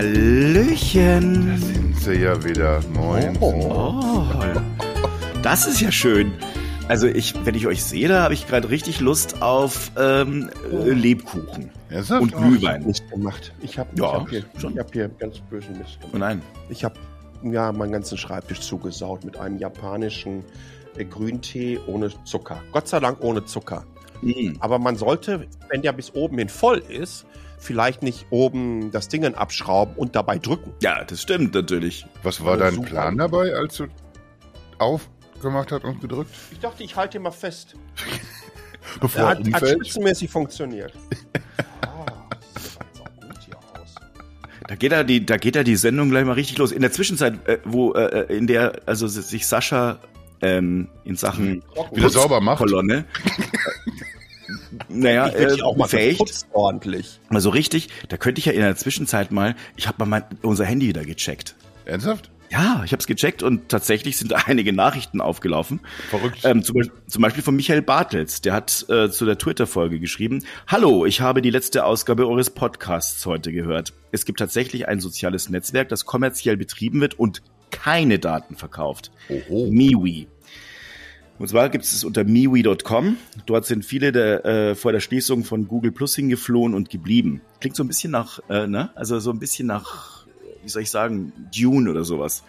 Hallöchen. Da sind sie ja wieder. Moin. Oh, das ist ja schön. Also ich, wenn ich euch sehe, da habe ich gerade richtig Lust auf ähm, äh, Lebkuchen Ernsthaft? und Oh, Glühwein. Mist gemacht. Ich habe Ja, hab hier, ich hab hier ganz bösen Mist Oh gemacht. nein. Ich habe ja meinen ganzen Schreibtisch zugesaut mit einem japanischen äh, Grüntee ohne Zucker. Gott sei Dank ohne Zucker. Mm. Aber man sollte, wenn der bis oben hin voll ist, vielleicht nicht oben das Ding abschrauben und dabei drücken. Ja, das stimmt natürlich. Was war Oh, dein super. Plan dabei, als du aufgemacht hast und gedrückt? Ich dachte, ich halte ihn mal fest. Bevor hat, hat umfällt? spitzenmäßig funktioniert. ah, das sieht auch gut hier aus. Da geht ja die, da geht ja die Sendung gleich mal richtig los. In der Zwischenzeit, äh, wo äh, in der also sich Sascha ähm, in Sachen Wieder sauber macht. Kolonne, naja, Ich will äh, auch mal geputzt ordentlich. Mal so richtig, da könnte ich ja in der Zwischenzeit mal, ich habe mal mein, unser Handy wieder gecheckt. Ernsthaft? Ja, ich habe es gecheckt und tatsächlich sind einige Nachrichten aufgelaufen. Verrückt. Ähm, zum, Beispiel- zum Beispiel von Michael Bartels, der hat äh, zu der Twitter-Folge geschrieben, Hallo, ich habe die letzte Ausgabe eures Podcasts heute gehört. Es gibt tatsächlich ein soziales Netzwerk, das kommerziell betrieben wird und keine Daten verkauft. Oho. MeWe. Und zwar gibt es es unter MeWe.com. Dort sind viele der, äh, vor der Schließung von Google Plus hingeflohen und geblieben. Klingt so ein bisschen nach, äh, ne? Also so ein bisschen nach, wie soll ich sagen, Dune oder sowas.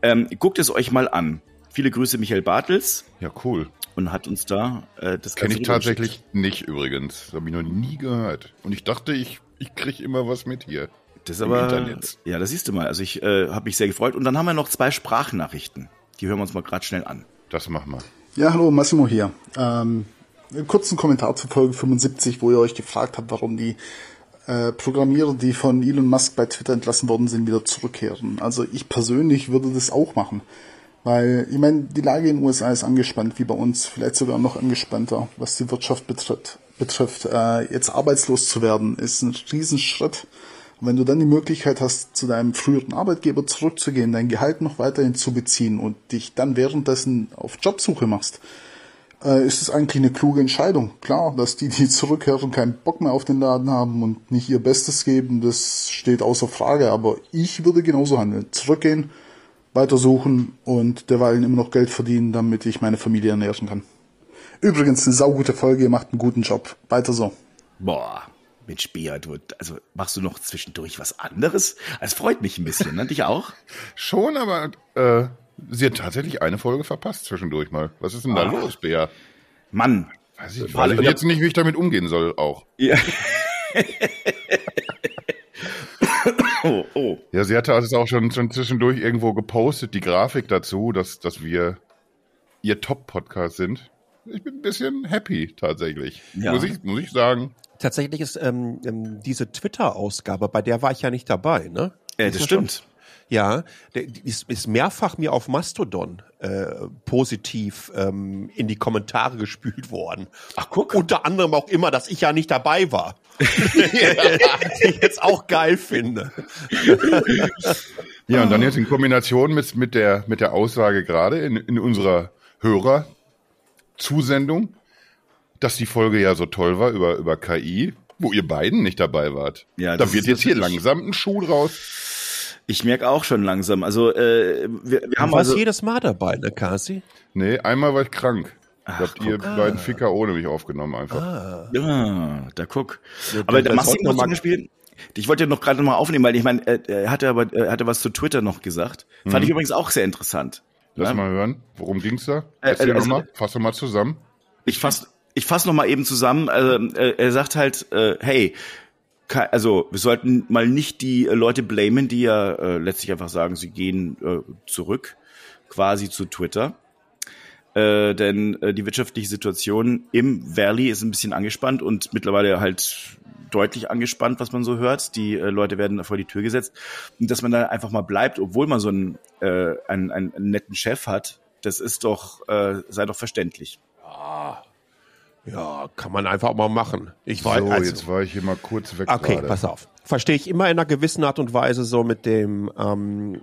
Ähm, guckt es euch mal an. Viele Grüße Michael Bartels Ja, cool. und hat uns da äh, das Kenne ich tatsächlich nicht übrigens. Habe ich noch nie gehört. Und ich dachte, ich, ich kriege immer was mit hier. Das aber, Internet. ja, das siehst du mal. Also ich äh, habe mich sehr gefreut. Und dann haben wir noch zwei Sprachnachrichten. Die hören wir uns mal gerade schnell an. Das mach mal. Ja, hallo, Massimo hier. Ähm, einen kurzen Kommentar zu Folge 75, wo ihr euch gefragt habt, warum die äh, Programmierer, die von Elon Musk bei Twitter entlassen worden sind, wieder zurückkehren. Also ich persönlich würde das auch machen. Weil, ich meine, die Lage in den USA ist angespannt, wie bei uns, vielleicht sogar noch angespannter, was die Wirtschaft betrifft. betrifft. Äh, jetzt arbeitslos zu werden, ist ein Riesenschritt. Und wenn du dann die Möglichkeit hast, zu deinem früheren Arbeitgeber zurückzugehen, dein Gehalt noch weiterhin zu beziehen und dich dann währenddessen auf Jobsuche machst, äh, ist es eigentlich eine kluge Entscheidung. Klar, dass die, die zurückkehren, keinen Bock mehr auf den Laden haben und nicht ihr Bestes geben, das steht außer Frage. Aber ich würde genauso handeln. Zurückgehen, weitersuchen und derweilen immer noch Geld verdienen, damit ich meine Familie ernähren kann. Übrigens, eine saugute Folge, ihr macht einen guten Job. Weiter so. Boah, Mensch, Bea, du, also machst du noch zwischendurch was anderes? Es freut mich ein bisschen, ne? Dich auch? Schon, aber äh, sie hat tatsächlich eine Folge verpasst zwischendurch mal. Was ist denn da Ah. los, Bea? Mann. Weiß ich, weiß ich jetzt nicht, wie ich damit umgehen soll auch. Ja. oh, oh. Ja, sie hatte also auch schon, schon zwischendurch irgendwo gepostet, die Grafik dazu, dass, dass wir ihr Top-Podcast sind. Ich bin ein bisschen happy tatsächlich. Ja. Muss, ich, muss ich sagen. Tatsächlich ist ähm, ähm, diese Twitter-Ausgabe, bei der war ich ja nicht dabei, ne? Äh, das stimmt. Ja, die ist, ist mehrfach mir auf Mastodon äh, positiv ähm, in die Kommentare gespült worden. Ach, guck. Unter anderem auch immer, dass ich ja nicht dabei war. die ich jetzt auch geil finde. Ja, und dann jetzt in Kombination mit, mit, der, mit der Aussage gerade in, in unserer Hörer-Zusendung, dass die Folge ja so toll war über, über KI, wo ihr beiden nicht dabei wart. Ja, da wird jetzt hier langsam ein Schuh draus. Ich merke auch schon langsam. Also, äh, wir, wir Du haben warst also, jedes Mal dabei, ne, Kasi? Nee, einmal war ich krank. Ach, Habt ihr beiden Ficker ohne mich aufgenommen einfach. Ja, da guck. Ja, Aber der zum mal- Beispiel, ich wollte ja noch gerade noch mal aufnehmen, weil ich meine, er, er hatte aber er hatte was zu Twitter noch gesagt. Fand ich übrigens auch sehr interessant. Lass Ja. mal hören, worum ging's da? Äh, Erzähl also- noch mal, mal zusammen. Ich fass ich fass noch mal eben zusammen. Also, äh, er sagt halt, äh, hey, also wir sollten mal nicht die äh, Leute blamen, die ja äh, letztlich einfach sagen, sie gehen äh, zurück, quasi zu Twitter. Äh, denn äh, die wirtschaftliche Situation im Valley ist ein bisschen angespannt und mittlerweile halt deutlich angespannt, was man so hört. Die äh, Leute werden vor die Tür gesetzt. Und dass man da einfach mal bleibt, obwohl man so einen, äh, einen, einen netten Chef hat, das ist doch, äh, sei doch verständlich. Ja, kann man einfach mal machen. Ich weiß, So, also, jetzt war ich mal kurz weg Okay, gerade. pass auf. Verstehe ich immer in einer gewissen Art und Weise so mit dem ähm,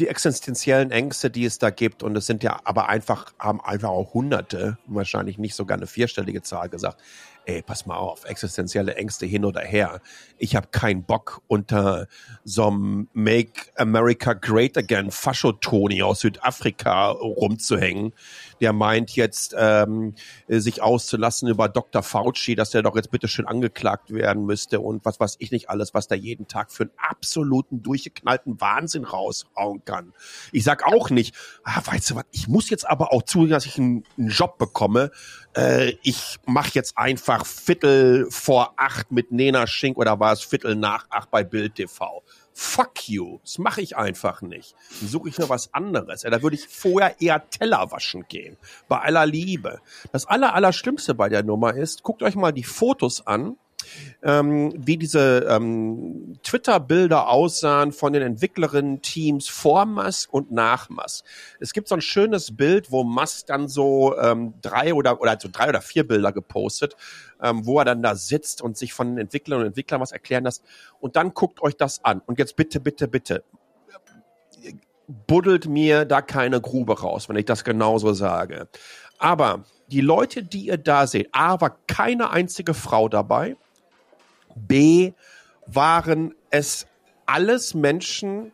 die existenziellen Ängste, die es da gibt. Und es sind ja aber einfach, haben einfach auch Hunderte, wahrscheinlich nicht sogar eine vierstellige Zahl gesagt, ey, pass mal auf, existenzielle Ängste hin oder her. Ich habe keinen Bock unter so einem Make America Great Again Fascho-Toni aus Südafrika rumzuhängen, der meint jetzt ähm, sich auszulassen über Dr. Fauci, dass der doch jetzt bitte schön angeklagt werden müsste und was weiß ich nicht alles, was da jeden Tag für einen absoluten durchgeknallten Wahnsinn raushauen kann. Ich sag auch nicht, ah, weißt du was, ich muss jetzt aber auch zugeben, dass ich einen, einen Job bekomme. Äh, ich mache jetzt einfach Viertel vor acht mit Nena Schink oder war es Viertel nach acht bei Bild TV fuck you, das mache ich einfach nicht. Dann suche ich mir was anderes. Ja, da würde ich vorher eher Teller waschen gehen. Bei aller Liebe. Das aller, aller Schlimmste bei der Nummer ist, guckt euch mal die Fotos an ähm, wie diese ähm, Twitter-Bilder aussahen von den Entwicklerinnen-Teams vor Musk und nach Musk. Es gibt so ein schönes Bild, wo Musk dann so ähm, drei oder oder so drei oder vier Bilder gepostet, ähm, wo er dann da sitzt und sich von den Entwicklern und Entwicklern was erklären lässt. Und dann guckt euch das an. Und jetzt bitte, bitte, bitte buddelt mir da keine Grube raus, wenn ich das genauso sage. Aber die Leute, die ihr da seht, A, war keine einzige Frau dabei. B waren es alles Menschen,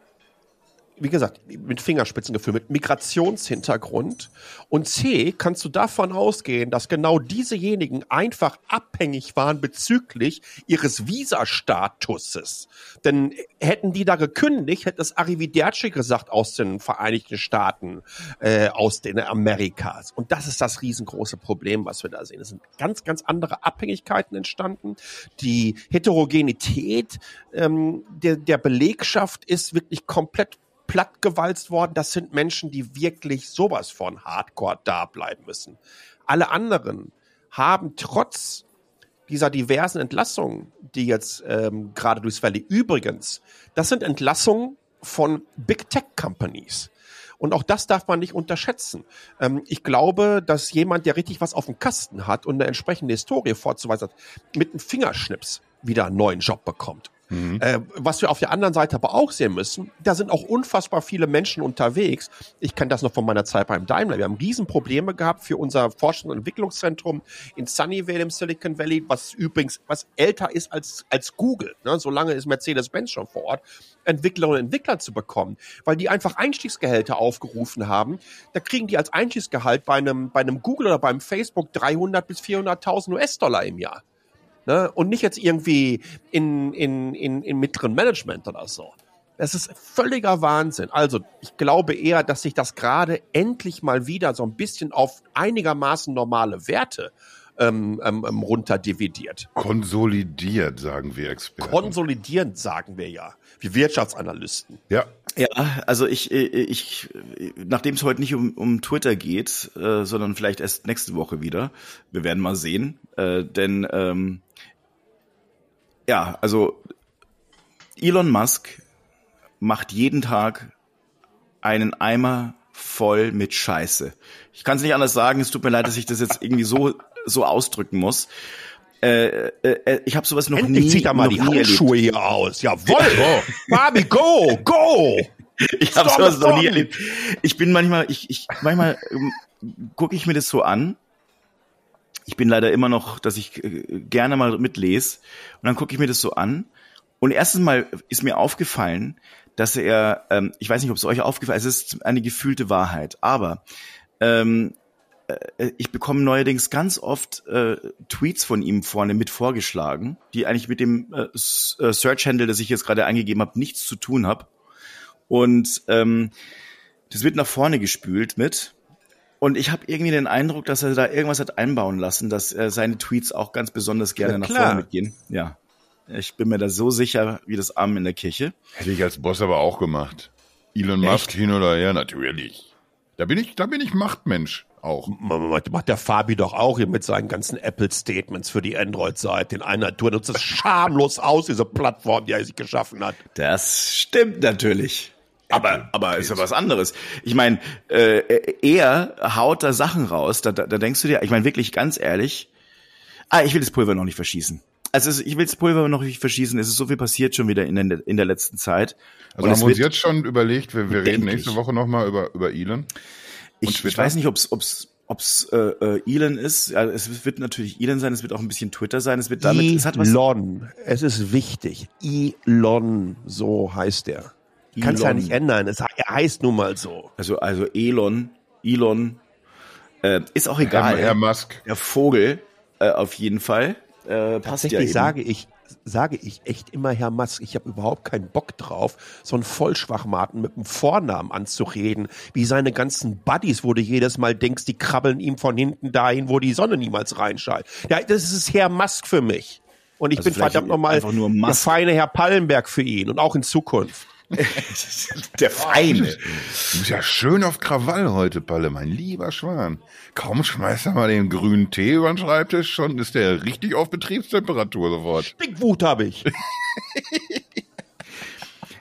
wie gesagt, mit Fingerspitzengefühl, mit Migrationshintergrund. Und C, kannst du davon ausgehen, dass genau diesejenigen einfach abhängig waren bezüglich ihres Visa-Statuses. Denn hätten die da gekündigt, hätte es Arrivederci gesagt aus den Vereinigten Staaten, äh, aus den Amerikas. Und das ist das riesengroße Problem, was wir da sehen. Es sind ganz, ganz andere Abhängigkeiten entstanden. Die Heterogenität ähm, der, der Belegschaft ist wirklich komplett plattgewalzt worden. Das sind Menschen, die wirklich sowas von Hardcore da bleiben müssen. Alle anderen haben trotz dieser diversen Entlassungen, die jetzt ähm, gerade durchs Valley übrigens, das sind Entlassungen von Big Tech Companies. Und auch das darf man nicht unterschätzen. Ähm, ich glaube, dass jemand, der richtig was auf dem Kasten hat und eine entsprechende Historie vorzuweisen hat, mit einem Fingerschnips wieder einen neuen Job bekommt. Mhm. Äh, was wir auf der anderen Seite aber auch sehen müssen, da sind auch unfassbar viele Menschen unterwegs. Ich kenne das noch von meiner Zeit beim Daimler. Wir haben Riesenprobleme gehabt für unser Forschungs- und Entwicklungszentrum in Sunnyvale im Silicon Valley, was übrigens was älter ist als, als Google. Ne? So lange ist Mercedes-Benz schon vor Ort. Entwicklerinnen und Entwickler zu bekommen, weil die einfach Einstiegsgehälter aufgerufen haben. Da kriegen die als Einstiegsgehalt bei einem, bei einem Google oder beim Facebook 300 bis 400.000 US-Dollar im Jahr. Ne? Und nicht jetzt irgendwie in, in, in, in mittleren Management oder so. Das ist völliger Wahnsinn. Also ich glaube eher, dass sich das gerade endlich mal wieder so ein bisschen auf einigermaßen normale Werte ähm, ähm, ähm runterdividiert. Konsolidiert, sagen wir Experten. Konsolidierend, sagen wir ja. Wie Wirtschaftsanalysten. Ja. Ja, also ich, ich, nachdem es heute nicht um, um Twitter geht, äh, sondern vielleicht erst nächste Woche wieder, wir werden mal sehen, äh, denn ähm, ja, also Elon Musk macht jeden Tag einen Eimer voll mit Scheiße. Ich kann es nicht anders sagen, es tut mir leid, dass ich das jetzt irgendwie so so ausdrücken muss. Äh, äh, äh ich habe sowas noch Endlich nie. Zieht da mal die Handschuhe hier aus. Jawoll, oh. Barbie, go, go. Ich habe sowas noch nie erlebt. Ich bin manchmal, ich, ich manchmal ähm, gucke ich mir das so an ich bin leider immer noch, dass ich äh, gerne mal mitlese. Und dann gucke ich mir das so an. Und erstens mal ist mir aufgefallen, dass er, ähm, ich weiß nicht, ob es euch aufgefallen ist, es ist eine gefühlte Wahrheit, aber ähm, äh, ich bekomme neuerdings ganz oft äh, Tweets von ihm vorne mit vorgeschlagen, die eigentlich mit dem äh, äh Search-Handle, das ich jetzt gerade eingegeben habe, nichts zu tun haben. Und ähm, das wird nach vorne gespült mit. Und ich habe irgendwie den Eindruck, dass er da irgendwas hat einbauen lassen, dass äh, seine Tweets auch ganz besonders gerne ja, nach vorne mitgehen. Ja. Ich bin mir da so sicher wie das Arm in der Kirche. Hätte ich als Boss aber auch gemacht. Elon Echt? Musk hin oder her, natürlich. Da bin ich, da bin ich Machtmensch auch. Macht der Fabi doch auch hier mit seinen ganzen Apple-Statements für die Android-Seite in einer Tour. Nutzt das schamlos aus, diese Plattform, die er sich geschaffen hat. Das stimmt natürlich. Aber, aber ist ja was anderes. Ich meine, äh, er haut da Sachen raus, da, da, da denkst du dir, ich meine wirklich ganz ehrlich, ah, ich will das Pulver noch nicht verschießen. Also ich will das Pulver noch nicht verschießen, es ist so viel passiert schon wieder in der, in der letzten Zeit. Also haben wir uns jetzt schon überlegt, wir, wir reden nächste Woche nochmal über, über Elon. Ich, ich weiß nicht, ob's, ob's ob's äh, äh, Elon ist. Ja, es wird natürlich Elon sein, es wird auch ein bisschen Twitter sein, es wird damit, es hat was. Elon, es ist wichtig. Elon, so heißt er. Kannst ja Elon. nicht ändern, es, er heißt nun mal so. Also, also Elon, Elon, äh, ist auch egal. Herr, Herr Musk. Der Vogel, äh, auf jeden Fall. Äh, passt ja Tatsächlich eben. sage ich, sage ich echt immer, Herr Musk, ich habe überhaupt keinen Bock drauf, so einen Vollschwachmaten mit einem Vornamen anzureden, wie seine ganzen Buddies, wo du jedes Mal denkst, die krabbeln ihm von hinten dahin, wo die Sonne niemals reinscheint. Ja, das ist Herr Musk für mich. Und ich Also bin verdammt nochmal der feine Herr Pallenberg für ihn und auch in Zukunft. Der Feine. Du bist ja schön auf Krawall heute, Palle, mein lieber Schwan. Kaum schmeißt er mal den grünen Tee über den Schreibtisch, schon ist der richtig auf Betriebstemperatur sofort. Stinkwut habe ich.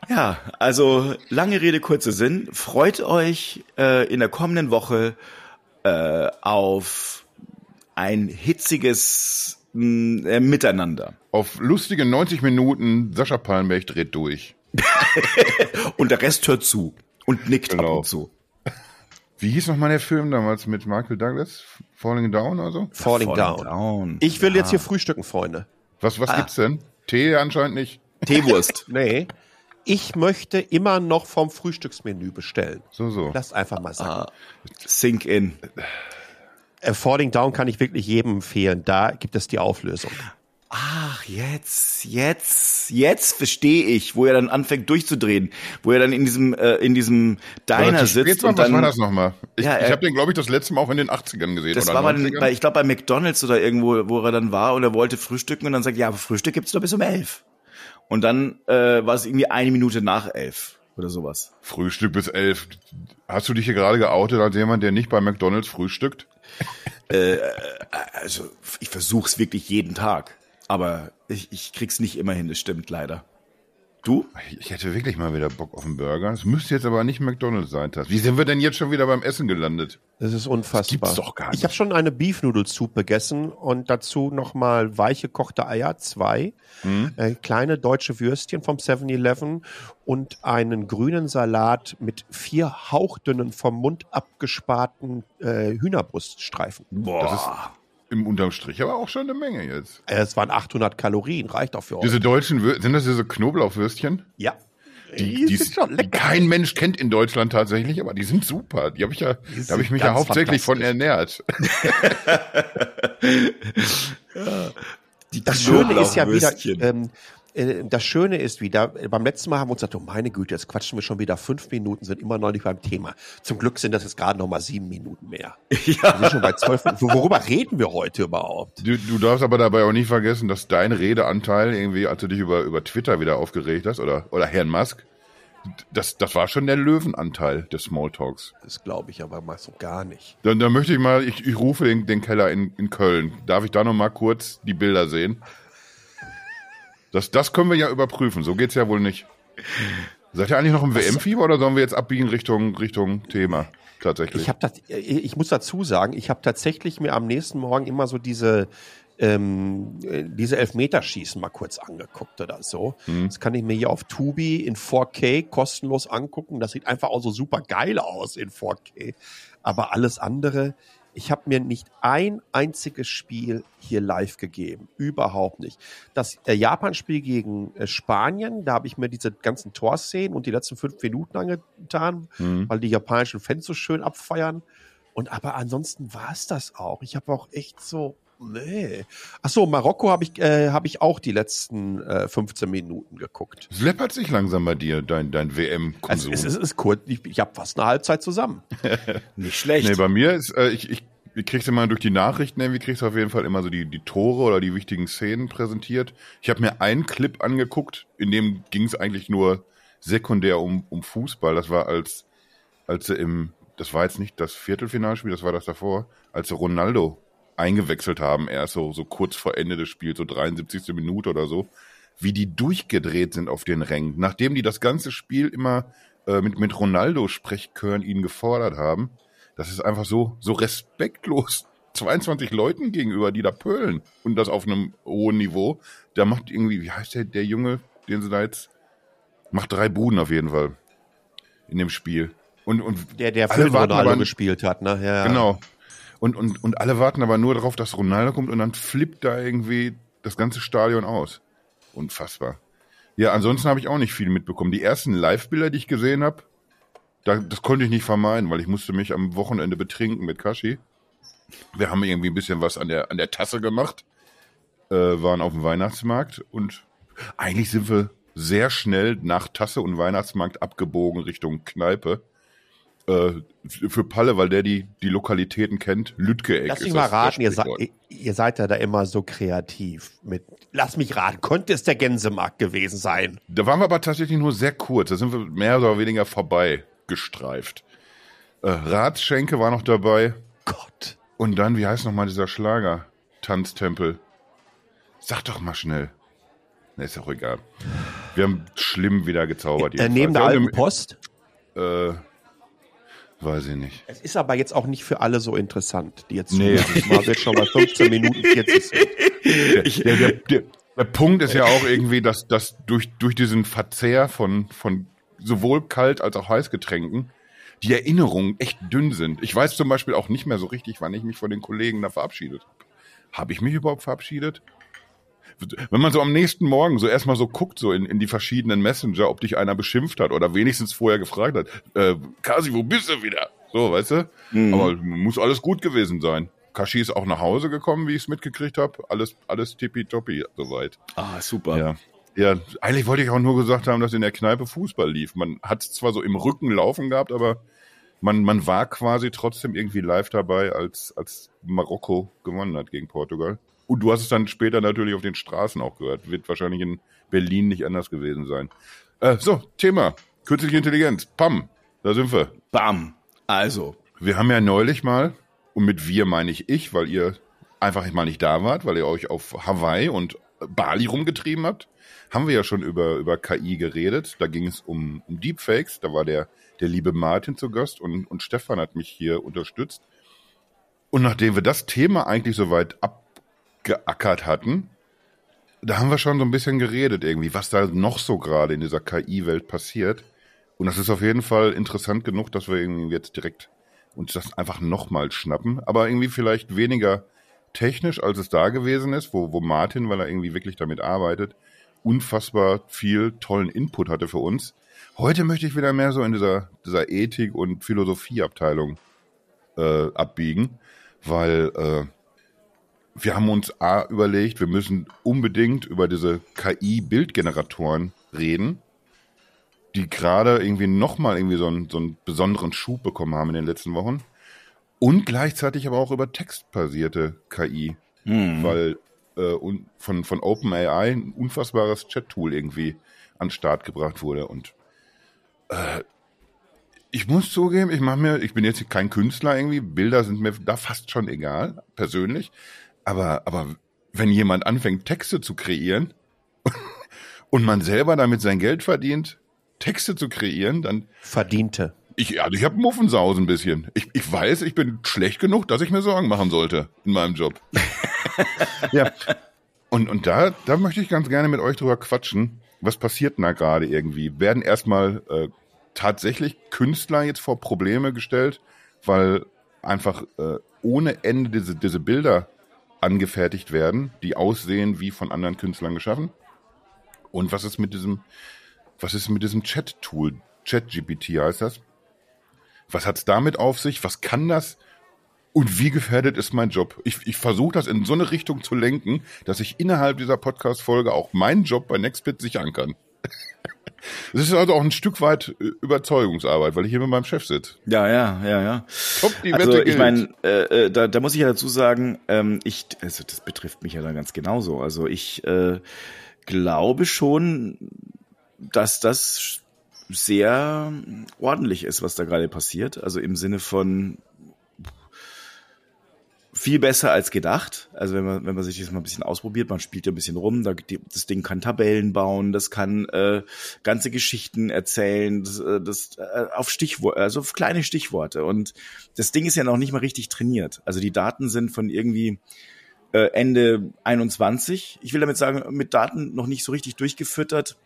Ja, also lange Rede, kurzer Sinn. Freut euch äh, in der kommenden Woche äh, auf ein hitziges äh, Miteinander. Auf lustige 90 Minuten, Sascha Pallenberg dreht durch. Und der Rest hört zu und nickt ab Genau. und zu. Wie hieß nochmal der Film damals mit Michael Douglas? Falling Down oder so? Falling, Falling down. down. Ich will jetzt hier frühstücken, Freunde. Was, was gibt's denn? Tee anscheinend nicht. Teewurst. Nee. Ich möchte immer noch vom Frühstücksmenü bestellen. So, so. Lass einfach mal sagen. Sink in. Äh, Falling Down kann ich wirklich jedem empfehlen. Da gibt es die Auflösung. Ach, jetzt, jetzt, jetzt verstehe ich, wo er dann anfängt durchzudrehen, wo er dann in diesem, äh, in diesem Diner Relativ sitzt war, und was dann. war das nochmal? Ich, Ja, ich äh, habe den, glaube ich, das letzte Mal auch in den 80ern gesehen. Das oder war bei, den, 90ern. bei, ich glaube, bei McDonalds oder irgendwo, wo er dann war und er wollte frühstücken und dann sagt, ja, aber Frühstück gibt's doch bis um elf. Und dann äh, war es irgendwie eine Minute nach elf oder sowas. Frühstück bis elf. Hast du dich hier gerade geoutet als jemand, der nicht bei McDonalds frühstückt? Also ich versuch's wirklich jeden Tag, aber ich, ich krieg's nicht immer hin, das stimmt leider. Du? Ich hätte wirklich mal wieder Bock auf einen Burger. Es müsste jetzt aber nicht McDonalds sein. Das. Wie sind wir denn jetzt schon wieder beim Essen gelandet? Das ist unfassbar. Das gibt's doch gar Ich habe nicht. schon eine Beefnudelsuppe gegessen und dazu nochmal weiche kochte Eier, zwei, Hm? äh, kleine deutsche Würstchen vom 7-Eleven und einen grünen Salat mit vier hauchdünnen vom Mund abgesparten äh, Hühnerbruststreifen. Boah. Im unterm Strich aber auch schon eine Menge jetzt. Äh, Es waren 800 Kalorien, reicht auch für euch. Diese deutschen, Wür sind das diese Knoblauchwürstchen? ja. Die, die, sind schon die lecker. kein Mensch kennt in Deutschland tatsächlich, aber die sind super. Die habe ich ja, da habe ich mich ja hauptsächlich von ernährt. Die Das Schöne ist ja wieder, ähm, äh, das Schöne ist wieder, äh, beim letzten Mal haben wir uns gesagt, oh meine Güte, jetzt quatschen wir schon wieder fünf Minuten, sind immer noch nicht beim Thema. Zum Glück sind das jetzt gerade noch mal sieben Minuten mehr. Wir sind schon bei zwölf Minuten. Worüber reden wir heute überhaupt? Du, du darfst aber dabei auch nicht vergessen, dass dein Redeanteil irgendwie, als du dich über, über Twitter wieder aufgeregt hast, oder, oder Herrn Musk, das, das war schon der Löwenanteil des Smalltalks. Das glaube ich aber mal so gar nicht. Dann, dann möchte ich mal, ich, ich rufe den, den Keller in, in Köln. Darf ich da noch mal kurz die Bilder sehen? Das, das können wir ja überprüfen. So geht's ja wohl nicht. Seid ihr eigentlich noch im WM-Fieber oder sollen wir jetzt abbiegen Richtung, Richtung Thema? Tatsächlich. Ich das, äh, ich muss dazu sagen, ich habe tatsächlich mir am nächsten Morgen immer so diese ähm, äh, diese Elfmeterschießen mal kurz angeguckt oder so. Das kann ich mir hier auf Tubi in 4K kostenlos angucken. Das sieht einfach auch so super geil aus in 4K. Aber alles andere, ich habe mir nicht ein einziges Spiel hier live gegeben. Überhaupt nicht. Das äh, Japan-Spiel gegen äh, Spanien, da habe ich mir diese ganzen Torszenen und die letzten fünf Minuten angetan, weil die japanischen Fans so schön abfeiern. Und aber ansonsten war es das auch. Ich habe auch echt so, nee. Ach so, Marokko habe ich, äh, hab ich auch die letzten äh, 15 Minuten geguckt. Es läppert sich langsam bei dir, dein, dein Also WM-Konsum. es, ist- es ist kurz, ich, ich habe fast eine Halbzeit zusammen. Nicht schlecht. Nee, bei mir ist, äh, ich, ich, ich krieg's immer durch die Nachrichten, irgendwie kriegst du auf jeden Fall immer so die, die Tore oder die wichtigen Szenen präsentiert. Ich habe mir einen Clip angeguckt, in dem ging's eigentlich nur sekundär um, um Fußball. Das war als, als sie im, das war jetzt nicht das Viertelfinalspiel, das war das davor, als sie Ronaldo eingewechselt haben, erst so, so kurz vor Ende des Spiels, so 73. Minute oder so, wie die durchgedreht sind auf den Rängen, nachdem die das ganze Spiel immer äh, mit, mit Ronaldo-Sprechchören ihnen gefordert haben. Das ist einfach so, so respektlos 22 Leuten gegenüber, die da pölen und das auf einem hohen Niveau. Da macht irgendwie, wie heißt der, der Junge, den sie da jetzt, macht drei Buden auf jeden Fall in dem Spiel. Und, und Der, der warten Ronaldo aber- gespielt hat, ne? Ja. Genau. Und, und, und alle warten aber nur darauf, dass Ronaldo kommt und dann flippt da irgendwie das ganze Stadion aus. Unfassbar. Ja, ansonsten habe ich auch nicht viel mitbekommen. Die ersten Live-Bilder, die ich gesehen habe, da, das konnte ich nicht vermeiden, weil ich musste mich am Wochenende betrinken mit Kashi. Wir haben irgendwie ein bisschen was an der, an der Tasse gemacht, äh, waren auf dem Weihnachtsmarkt und eigentlich sind wir sehr schnell nach Tasse und Weihnachtsmarkt abgebogen Richtung Kneipe. Äh, für Palle, weil der die, die Lokalitäten kennt, Lütke-Eck. Lass mich mal raten, ihr, se ihr seid ja da immer so kreativ mit. Lass mich raten, könnte es der Gänsemarkt gewesen sein? Da waren wir aber tatsächlich nur sehr kurz. Da sind wir mehr oder weniger vorbei gestreift. Äh, Ratschenke war noch dabei. Gott. Und dann, wie heißt nochmal dieser Schlager? Tanztempel. Sag doch mal schnell. Ne, ist auch egal. Wir haben schlimm wieder gezaubert. Äh, neben der alten Post? Äh, weiß ich nicht. Es ist aber jetzt auch nicht für alle so interessant, die jetzt Nee. mal wird schon bei 15 Minuten 40 sind. Der, der, der, der Punkt ist ja auch irgendwie, dass, dass durch, durch diesen Verzehr von, von sowohl Kalt- als auch Heißgetränken die Erinnerungen echt dünn sind. Ich weiß zum Beispiel auch nicht mehr so richtig, wann ich mich von den Kollegen da verabschiedet habe. Habe ich mich überhaupt verabschiedet? Wenn man so am nächsten Morgen so erstmal so guckt, so in, in die verschiedenen Messenger, ob dich einer beschimpft hat oder wenigstens vorher gefragt hat, äh, Kasi, wo bist du wieder? So, weißt du? Aber muss alles gut gewesen sein. Kashi ist auch nach Hause gekommen, wie ich es mitgekriegt habe. Alles, alles tippitoppi soweit. Ah, super. Ja. Ja, eigentlich wollte ich auch nur gesagt haben, dass in der Kneipe Fußball lief. Man hat es zwar so im Rücken laufen gehabt, aber man, man war quasi trotzdem irgendwie live dabei, als, als Marokko gewonnen hat gegen Portugal. Und du hast es dann später natürlich auf den Straßen auch gehört. Wird wahrscheinlich in Berlin nicht anders gewesen sein. Äh, so, Thema. Künstliche Intelligenz. Pam. Da sind wir. Bam. Also, Wir haben ja neulich mal, und mit wir meine ich ich, weil ihr einfach mal nicht da wart, weil ihr euch auf Hawaii und Bali rumgetrieben habt, haben wir ja schon über, über KI geredet. Da ging es um, um Deepfakes. Da war der, der liebe Martin zu Gast und, und Stefan hat mich hier unterstützt. Und nachdem wir das Thema eigentlich soweit abgeackert hatten, da haben wir schon so ein bisschen geredet irgendwie, was da noch so gerade in dieser KI-Welt passiert. Und das ist auf jeden Fall interessant genug, dass wir irgendwie jetzt direkt uns das einfach nochmal schnappen. Aber irgendwie vielleicht weniger technisch, als es da gewesen ist, wo, wo Martin, weil er irgendwie wirklich damit arbeitet, unfassbar viel tollen Input hatte für uns. Heute möchte ich wieder mehr so in dieser, dieser Ethik- und Philosophieabteilung äh, abbiegen, weil äh, wir haben uns A überlegt, wir müssen unbedingt über diese KI-Bildgeneratoren reden, die gerade irgendwie nochmal irgendwie so einen, so einen besonderen Schub bekommen haben in den letzten Wochen. Und gleichzeitig aber auch über textbasierte KI, weil äh, von, von OpenAI ein unfassbares Chat-Tool irgendwie an den Start gebracht wurde. Und äh, ich muss zugeben, ich mache mir, ich bin jetzt kein Künstler irgendwie, Bilder sind mir da fast schon egal, persönlich. Aber, aber wenn jemand anfängt, Texte zu kreieren und man selber damit sein Geld verdient, Texte zu kreieren, dann Verdiente. ich, also ich habe Muffensausen ein bisschen. Ich, ich weiß, ich bin schlecht genug, dass ich mir Sorgen machen sollte in meinem Job. ja. Und, und da, da möchte ich ganz gerne mit euch drüber quatschen. Was passiert denn da gerade irgendwie? Werden erstmal äh, tatsächlich Künstler jetzt vor Probleme gestellt, weil einfach äh, ohne Ende diese, diese Bilder angefertigt werden, die aussehen wie von anderen Künstlern geschaffen? Und was ist mit diesem, was ist mit diesem Chat-Tool? ChatGPT heißt das. Was hat's damit auf sich? Was kann das? Und wie gefährdet ist mein Job? Ich, ich versuche das in so eine Richtung zu lenken, dass ich innerhalb dieser Podcast-Folge auch meinen Job bei Nextbit sichern kann. Das ist also auch ein Stück weit äh, Überzeugungsarbeit, weil ich hier mit meinem Chef sitze. ja, ja, ja, ja. Top, die Also Wette ich meine, äh, äh, da, da muss ich ja dazu sagen, ähm, ich, also das betrifft mich ja dann ganz genauso. Also ich äh, glaube schon, dass das sehr ordentlich ist, was da gerade passiert. Also im Sinne von viel besser als gedacht. Also wenn man, wenn man sich das mal ein bisschen ausprobiert, man spielt ja ein bisschen rum, da, das Ding kann Tabellen bauen, das kann äh, ganze Geschichten erzählen, das, äh, das äh, auf Stichworte, also auf kleine Stichworte. Und das Ding ist ja noch nicht mal richtig trainiert. Also die Daten sind von irgendwie äh, Ende 21. Ich will damit sagen, mit Daten noch nicht so richtig durchgefüttert.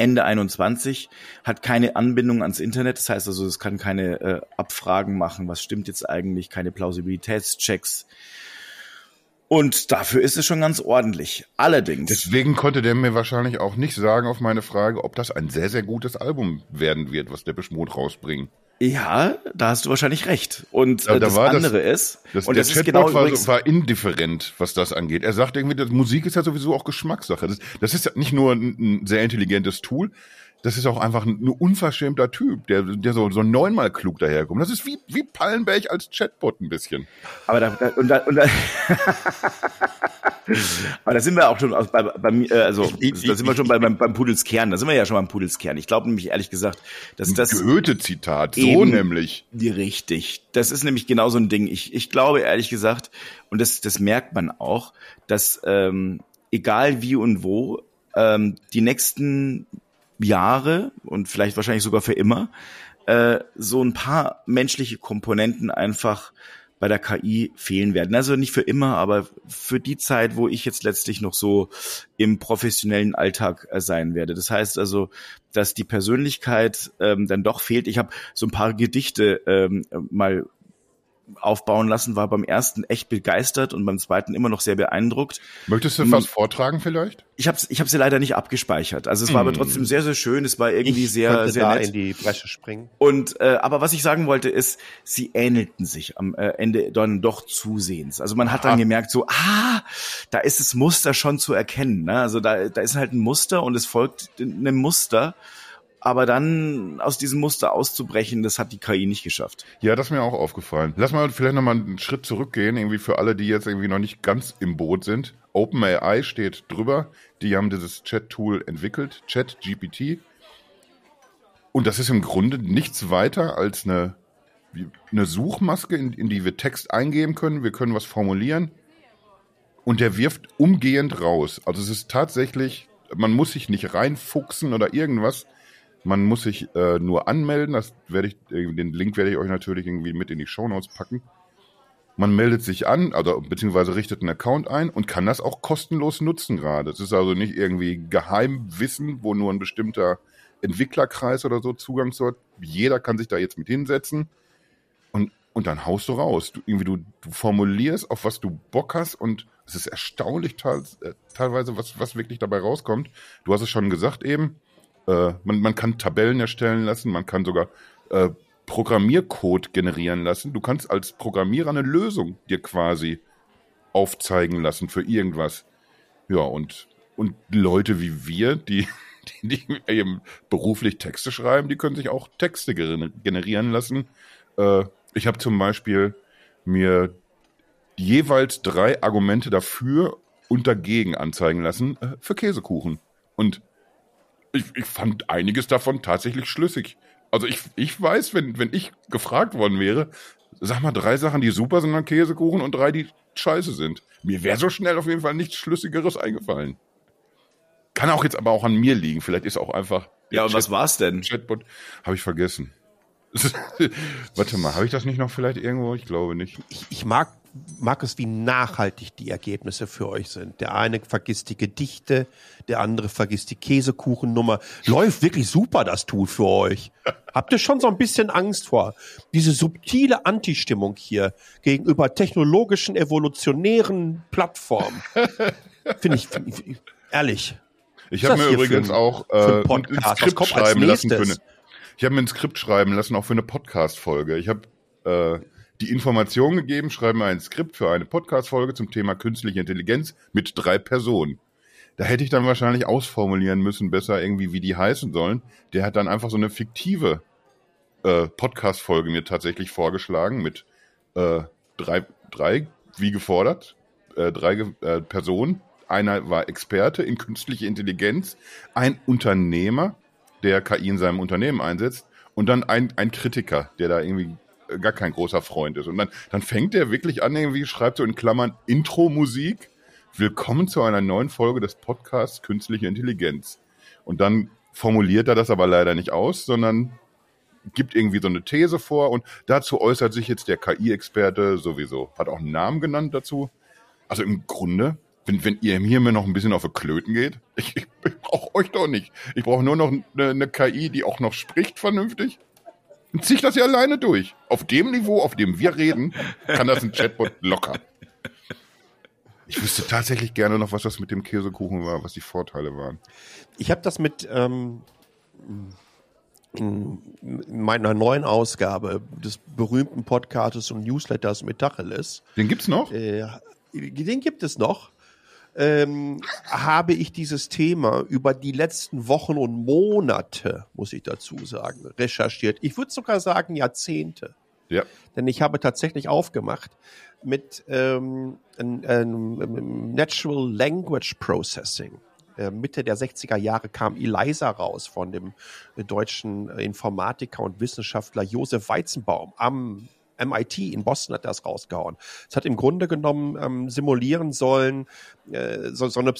Ende 21, hat keine Anbindung ans Internet. Das heißt also, es kann keine äh, Abfragen machen, was stimmt jetzt eigentlich, keine Plausibilitätschecks. Und dafür ist es schon ganz ordentlich. Allerdings. Deswegen konnte der mir wahrscheinlich auch nicht sagen auf meine Frage, ob das ein sehr, sehr gutes Album werden wird, was der Mode rausbringt. Ja, da hast du wahrscheinlich recht. Und äh, da das war das- andere ist, Das, und der das ist Chatbot genau war, übrigens, war indifferent, was das angeht. Er sagt irgendwie, das Musik ist ja sowieso auch Geschmackssache. Das, das ist ja nicht nur ein, ein sehr intelligentes Tool, das ist auch einfach ein, ein unverschämter Typ, der, der so, so neunmal klug daherkommt. Das ist wie, wie Pallenberg als Chatbot ein bisschen. aber da, da, und da, und da aber da sind wir auch schon bei, bei mir, äh, also da sind wir schon bei, beim, beim Pudelskern, da sind wir ja schon beim Pudelskern. Ich glaube nämlich ehrlich gesagt, dass das Goethe-Zitat, so nämlich. Die richtig. Das ist nämlich genau so ein Ding. Ich, ich glaube ehrlich gesagt, und das, das merkt man auch, dass ähm, egal wie und wo, ähm, die nächsten Jahre und vielleicht wahrscheinlich sogar für immer, äh, so ein paar menschliche Komponenten einfach bei der KI fehlen werden. Also nicht für immer, aber für die Zeit, wo ich jetzt letztlich noch so im professionellen Alltag äh, sein werde. Das heißt also, dass die Persönlichkeit ähm, dann doch fehlt. Ich habe so ein paar Gedichte ähm, mal aufbauen lassen, war beim ersten echt begeistert und beim zweiten immer noch sehr beeindruckt. Möchtest du Hm. was vortragen vielleicht? Ich habe ich hab sie leider nicht abgespeichert. Also es war aber trotzdem sehr, sehr schön. Es war irgendwie ich sehr, sehr da nett. in die Bresche springen. Und äh, aber was ich sagen wollte ist, sie ähnelten sich am äh, Ende dann doch zusehends. Also man hat dann Aha. gemerkt, so ah, da ist das Muster schon zu erkennen. Ne? Also da da ist halt ein Muster und es folgt einem Muster. Aber dann aus diesem Muster auszubrechen, das hat die KI nicht geschafft. Ja, das ist mir auch aufgefallen. Lass mal vielleicht nochmal einen Schritt zurückgehen, irgendwie für alle, die jetzt irgendwie noch nicht ganz im Boot sind. OpenAI steht drüber. Die haben dieses Chat-Tool entwickelt, ChatGPT. Und das ist im Grunde nichts weiter als eine, eine Suchmaske, in, in die wir Text eingeben können. Wir können was formulieren. Und der wirft umgehend raus. Also es ist tatsächlich, man muss sich nicht reinfuchsen oder irgendwas. Man muss sich äh, nur anmelden. Das werde ich, den Link werde ich euch natürlich irgendwie mit in die Shownotes packen. Man meldet sich an, also beziehungsweise richtet einen Account ein und kann das auch kostenlos nutzen gerade. Es ist also nicht irgendwie Geheimwissen, wo nur ein bestimmter Entwicklerkreis oder so Zugang zu hat. Jeder kann sich da jetzt mit hinsetzen und, und dann haust du raus. Du, irgendwie du, du formulierst, auf was du Bock hast und es ist erstaunlich teils, äh, teilweise, was, was wirklich dabei rauskommt. Du hast es schon gesagt eben, äh, man, man kann Tabellen erstellen lassen, man kann sogar äh, Programmiercode generieren lassen. Du kannst als Programmierer eine Lösung dir quasi aufzeigen lassen für irgendwas. Ja, und, und Leute wie wir, die, die, die eben beruflich Texte schreiben, die können sich auch Texte gener- generieren lassen. Äh, ich habe zum Beispiel mir jeweils drei Argumente dafür und dagegen anzeigen lassen äh, für Käsekuchen. Und ich, ich fand einiges davon tatsächlich schlüssig. Also ich, ich weiß, wenn, wenn ich gefragt worden wäre, sag mal drei Sachen, die super sind an Käsekuchen und drei, die scheiße sind. Mir wäre so schnell auf jeden Fall nichts Schlüssigeres eingefallen. Kann auch jetzt aber auch an mir liegen. Vielleicht ist auch einfach. Ja, und der was war's denn? Chatbot habe ich vergessen. Warte mal, habe ich das nicht noch vielleicht irgendwo? Ich glaube nicht. Ich, ich mag, mag es, wie nachhaltig die Ergebnisse für euch sind. Der eine vergisst die Gedichte, der andere vergisst die Käsekuchennummer. Läuft wirklich super, das Tool für euch. Habt ihr schon so ein bisschen Angst vor? Diese subtile Antistimmung hier gegenüber technologischen, evolutionären Plattformen. Finde ich, find ich, ehrlich. Ich habe mir übrigens ein- auch ein äh, ein? Was Skript schreiben lassen für eine? Ich habe mir ein Skript schreiben lassen, auch für eine Podcast-Folge. Ich habe äh, die Information gegeben, schreibe mir ein Skript für eine Podcast-Folge zum Thema künstliche Intelligenz mit drei Personen. Da hätte ich dann wahrscheinlich ausformulieren müssen, besser irgendwie, wie die heißen sollen. Der hat dann einfach so eine fiktive äh, Podcast-Folge mir tatsächlich vorgeschlagen mit äh, drei, drei, wie gefordert, äh, drei äh, Personen. Einer war Experte in künstliche Intelligenz, ein Unternehmer, der KI in seinem Unternehmen einsetzt und dann ein, ein Kritiker, der da irgendwie gar kein großer Freund ist. Und dann, dann fängt er wirklich an, irgendwie schreibt so in Klammern Intro-Musik. Willkommen zu einer neuen Folge des Podcasts Künstliche Intelligenz. Und dann formuliert er das aber leider nicht aus, sondern gibt irgendwie so eine These vor und dazu äußert sich jetzt der KI-Experte sowieso. Hat auch einen Namen genannt dazu. Also im Grunde wenn, wenn ihr mir noch ein bisschen auf die Klöten geht, ich, ich, brauche euch doch nicht. Ich brauche nur noch eine, eine KI, die auch noch spricht vernünftig. Dann zieh ich das ja alleine durch. Auf dem Niveau, auf dem wir reden, kann das ein Chatbot locker. Ich wüsste tatsächlich gerne noch, was das mit dem Käsekuchen war, was die Vorteile waren. Ich habe das mit ähm, in, in meiner neuen Ausgabe des berühmten Podcasts und Newsletters Metacheles. Den gibt's noch? Äh, den gibt es noch. Ähm, habe ich dieses Thema über die letzten Wochen und Monate, muss ich dazu sagen, recherchiert. Ich würde sogar sagen Jahrzehnte. Ja. Denn ich habe tatsächlich aufgemacht mit ähm, ein, ein Natural Language Processing. Äh, Mitte der 60er Jahre kam ELISA raus von dem deutschen Informatiker und Wissenschaftler Josef Weizenbaum am MIT in Boston hat das rausgehauen. Es hat im Grunde genommen ähm, simulieren sollen, äh, so, so eine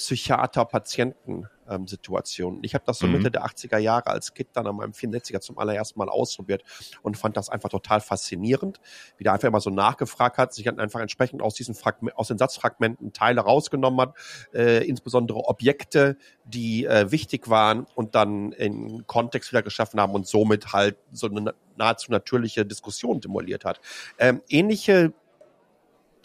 Psychiater-Patienten-Situation. ich habe das so mhm. Mitte der 80er Jahre als Kind dann an meinem 64er zum allerersten Mal ausprobiert und fand das einfach total faszinierend, wie der einfach immer so nachgefragt hat, sich dann einfach entsprechend aus diesen Fragment, aus den Satzfragmenten Teile rausgenommen hat, äh, insbesondere Objekte, die äh, wichtig waren und dann in Kontext wieder geschaffen haben und somit halt so eine nahezu natürliche Diskussion simuliert hat. Ähm, ähnliche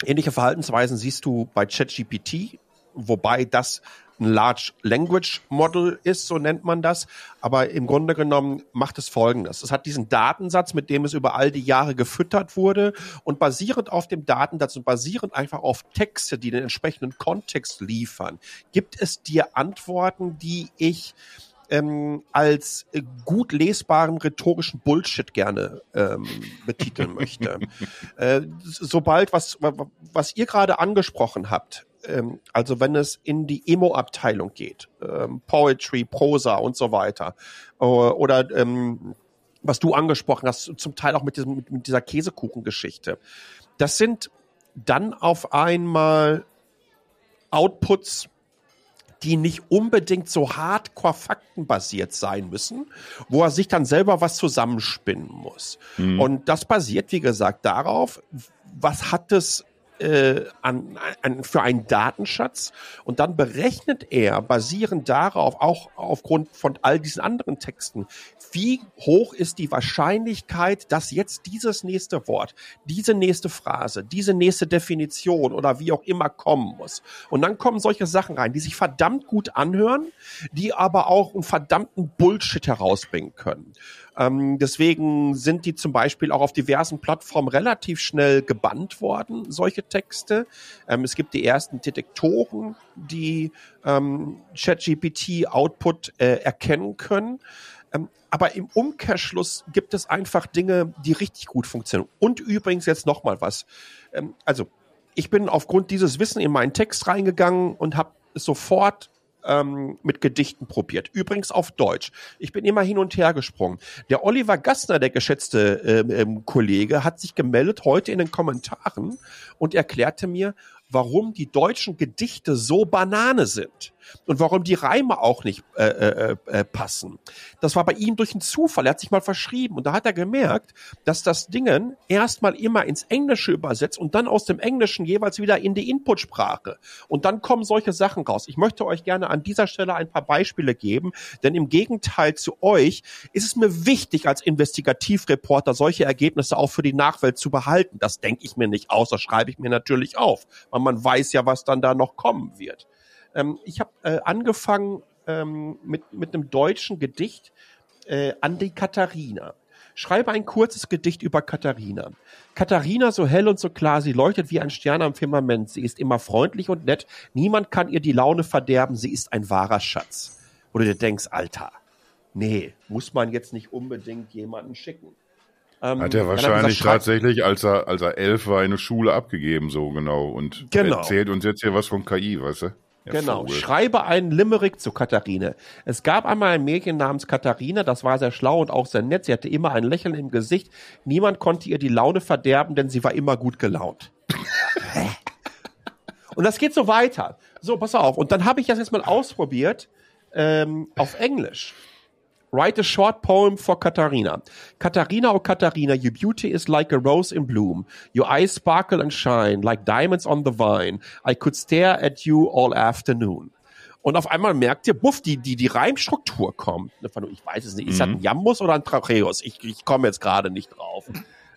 Ähnliche Verhaltensweisen siehst du bei ChatGPT, wobei das ein Large Language Model ist, so nennt man das. Aber im Grunde genommen macht es Folgendes. Es hat diesen Datensatz, mit dem es über all die Jahre gefüttert wurde und basierend auf dem Datensatz und basierend einfach auf Texte, die den entsprechenden Kontext liefern, gibt es dir Antworten, die ich ähm, als gut lesbaren rhetorischen Bullshit gerne ähm, betiteln möchte. äh, sobald was, was ihr gerade angesprochen habt, ähm, also wenn es in die Emo-Abteilung geht, ähm, Poetry, Prosa und so weiter, äh, oder ähm, was du angesprochen hast, zum Teil auch mit, diesem, mit, mit dieser Käsekuchengeschichte, das sind dann auf einmal Outputs, die nicht unbedingt so hardcore faktenbasiert sein müssen, wo er sich dann selber was zusammenspinnen muss. Mhm. Und das basiert, wie gesagt, darauf, was hat es äh, an, an, für einen Datenschatz und dann berechnet er basierend darauf, auch aufgrund von all diesen anderen Texten, wie hoch ist die Wahrscheinlichkeit, dass jetzt dieses nächste Wort, diese nächste Phrase, diese nächste Definition oder wie auch immer kommen muss. Und dann kommen solche Sachen rein, die sich verdammt gut anhören, die aber auch einen verdammten Bullshit herausbringen können. Ähm, deswegen sind die zum Beispiel auch auf diversen Plattformen relativ schnell gebannt worden, solche Texte. Ähm, es gibt die ersten Detektoren, die ähm, ChatGPT-Output äh, erkennen können. Ähm, aber im Umkehrschluss gibt es einfach Dinge, die richtig gut funktionieren. Und übrigens jetzt noch mal was. Ähm, also ich bin aufgrund dieses Wissen in meinen Text reingegangen und habe sofort ähm, mit Gedichten probiert. Übrigens auf Deutsch. Ich bin immer hin und her gesprungen. Der Oliver Gassner, der geschätzte ähm, ähm, Kollege, hat sich gemeldet heute in den Kommentaren und erklärte mir, warum die deutschen Gedichte so Banane sind und warum die Reime auch nicht äh, äh, äh, passen. Das war bei ihm durch einen Zufall. Er hat sich mal verschrieben und da hat er gemerkt, dass das Dingen erstmal immer ins Englische übersetzt und dann aus dem Englischen jeweils wieder in die Inputsprache. Und dann kommen solche Sachen raus. Ich möchte euch gerne an dieser Stelle ein paar Beispiele geben, denn im Gegenteil zu euch ist es mir wichtig, als Investigativreporter solche Ergebnisse auch für die Nachwelt zu behalten. Das denke ich mir nicht aus, das schreibe ich mir natürlich auf weil man weiß ja, was dann da noch kommen wird. Ähm, ich habe äh, angefangen ähm, mit, mit einem deutschen Gedicht äh, an die Katharina. Schreibe ein kurzes Gedicht über Katharina. Katharina, so hell und so klar, sie leuchtet wie ein Stern am Firmament. Sie ist immer freundlich und nett. Niemand kann ihr die Laune verderben. Sie ist ein wahrer Schatz. Wo du dir denkst, Alter, nee, muss man jetzt nicht unbedingt jemanden schicken. Ähm, hat er wahrscheinlich gesagt, tatsächlich, als er, als er elf war, eine Schule abgegeben, so genau. Und genau. erzählt uns jetzt hier was von KI, weißt du? Der genau. Vogel. Schreibe einen Limerick zu Katharine. Es gab einmal ein Mädchen namens Katharine, das war sehr schlau und auch sehr nett. Sie hatte immer ein Lächeln im Gesicht. Niemand konnte ihr die Laune verderben, denn sie war immer gut gelaunt. und das geht so weiter. So, pass auf. Und dann habe ich das jetzt mal ausprobiert ähm, auf Englisch. Write a short poem for Katharina. Katharina, oh Katharina, your beauty is like a rose in bloom. Your eyes sparkle and shine like diamonds on the vine. I could stare at you all afternoon. Und auf einmal merkt ihr, buff, die, die, die Reimstruktur kommt. Ich weiß es nicht, ist das ein Jambus oder ein Tracheus? Ich, ich komme jetzt gerade nicht drauf.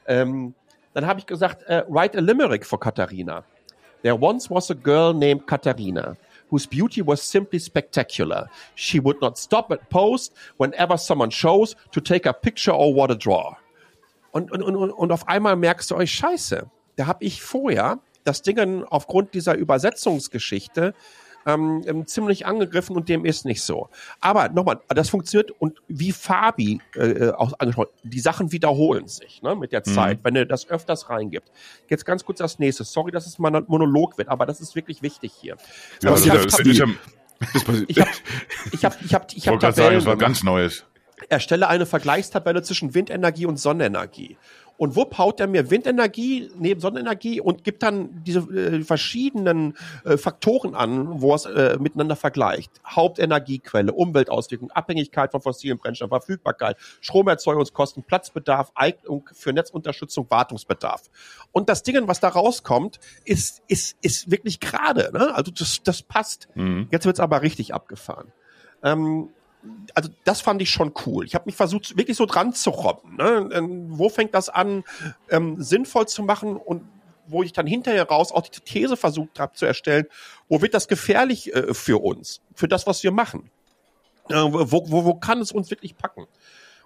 Ähm, dann habe ich gesagt, uh, write a limerick for Katharina. There once was a girl named Katharina whose beauty was simply spectacular. She would not stop at post whenever someone chose to take a picture or what a draw. Und, und, und, und auf einmal merkst du euch, scheiße, da habe ich vorher das Ding aufgrund dieser Übersetzungsgeschichte ähm, ähm, ziemlich angegriffen und dem ist nicht so. Aber nochmal, das funktioniert und wie Fabi äh, äh auch angesprochen, die Sachen wiederholen sich ne, mit der mhm. Zeit, wenn du das öfters reingibt. Jetzt ganz kurz das nächste. Sorry, dass es mal ein Monolog wird, aber das ist wirklich wichtig hier. Ja, also, ich habe ich habe ich habe ich hab, ich hab, ich hab Tabellen sagen, das war ganz Neues. Erstelle eine Vergleichstabelle zwischen Windenergie und Sonnenenergie. Und wupp haut er mir Windenergie neben Sonnenenergie und gibt dann diese äh, verschiedenen äh, Faktoren an, wo er es äh, miteinander vergleicht. Hauptenergiequelle, Umweltauswirkungen, Abhängigkeit von fossilen Brennstoffen, Verfügbarkeit, Stromerzeugungskosten, Platzbedarf, Eignung für Netzunterstützung, Wartungsbedarf. Und das Ding, was da rauskommt, ist, ist, ist wirklich gerade. Ne? Also das, das passt. Mhm. Jetzt wird's aber richtig abgefahren. Ähm, also das fand ich schon cool. Ich habe mich versucht, wirklich so dran zu robben. Ne? Ähm, wo fängt das an, ähm, sinnvoll zu machen und wo ich dann hinterher raus auch die These versucht habe zu erstellen, wo wird das gefährlich äh, für uns, für das, was wir machen? Äh, wo, wo, wo kann es uns wirklich packen?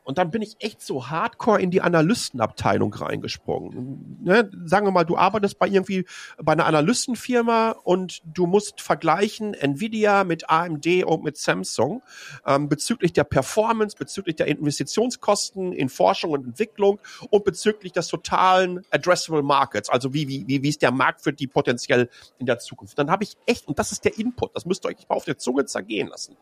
Und dann bin ich echt so hardcore in die Analystenabteilung reingesprungen. Ne? Sagen wir mal, du arbeitest bei irgendwie bei einer Analystenfirma und du musst vergleichen Nvidia mit AMD und mit Samsung ähm, bezüglich der Performance, bezüglich der Investitionskosten in Forschung und Entwicklung und bezüglich des totalen addressable Markets, also wie wie wie wie ist der Markt für die potenziell in der Zukunft. Dann habe ich echt und das ist der Input, das müsst ihr euch mal auf der Zunge zergehen lassen.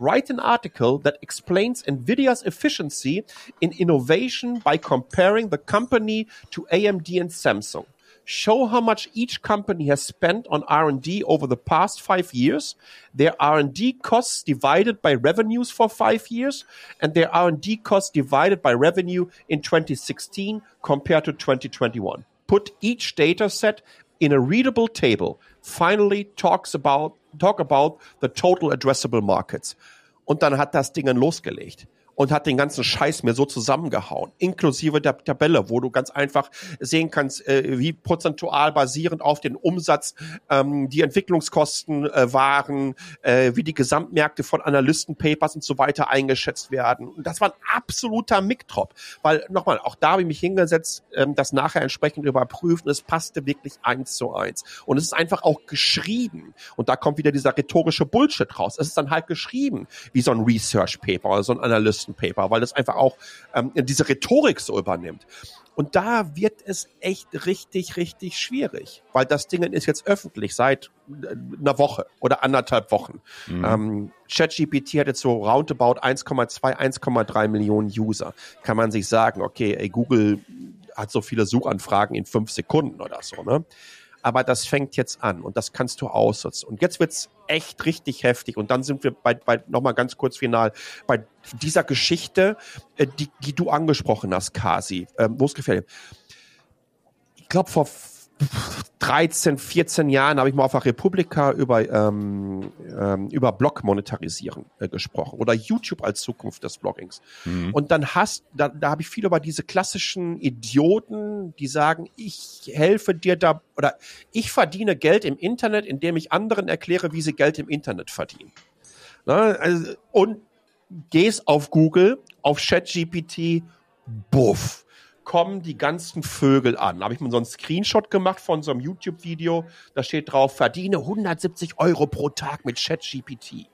Write an article that explains Nvidia's efficiency in innovation by comparing the company to AMD and Samsung. Show how much each company has spent on R&D over the past five years, their R&D costs divided by revenues for five years, and their R&D costs divided by revenue in 2016 compared to 2021. Put each data set in a readable table. Finally talks about, talk about the total addressable markets. Und dann hat das Ding losgelegt. Und hat den ganzen Scheiß mir so zusammengehauen, inklusive der Tabelle, wo du ganz einfach sehen kannst, äh, wie prozentual basierend auf den Umsatz ähm, die Entwicklungskosten äh, waren, äh, wie die Gesamtmärkte von Analystenpapers und so weiter eingeschätzt werden. Und das war ein absoluter Miktrop, weil nochmal, auch da habe ich mich hingesetzt, ähm, das nachher entsprechend überprüft und es passte wirklich eins zu eins. Und es ist einfach auch geschrieben. Und da kommt wieder dieser rhetorische Bullshit raus. Es ist dann halt geschrieben, wie so ein Research Paper oder so ein Analysten Boston Paper, weil das einfach auch ähm, diese Rhetorik so übernimmt. Und da wird es echt richtig, richtig schwierig, weil das Ding ist jetzt öffentlich seit äh, einer Woche oder anderthalb Wochen. Mhm. Ähm, ChatGPT hat jetzt so roundabout 1,2, 1,3 Millionen User. Kann man sich sagen, okay, ey, Google hat so viele Suchanfragen in fünf Sekunden oder so, ne? Aber das fängt jetzt an und das kannst du aussetzen. Und jetzt wird's echt richtig heftig. Und dann sind wir bei, bei nochmal ganz kurz final, bei dieser Geschichte, äh, die, die du angesprochen hast, Kasi, ähm, wo es gefällt. Ich glaube, vor 13, 14 Jahren habe ich mal auf der Republika über, ähm, ähm, über Blog monetarisieren äh, gesprochen oder YouTube als Zukunft des Bloggings. Mhm. Und dann hast, da, da habe ich viel über diese klassischen Idioten, die sagen, ich helfe dir da oder ich verdiene Geld im Internet, indem ich anderen erkläre, wie sie Geld im Internet verdienen. Na, also, und gehst auf Google, auf ChatGPT, buff kommen die ganzen Vögel an. Habe ich mir so einen Screenshot gemacht von so einem YouTube-Video. Da steht drauf, verdiene 170 Euro pro Tag mit ChatGPT.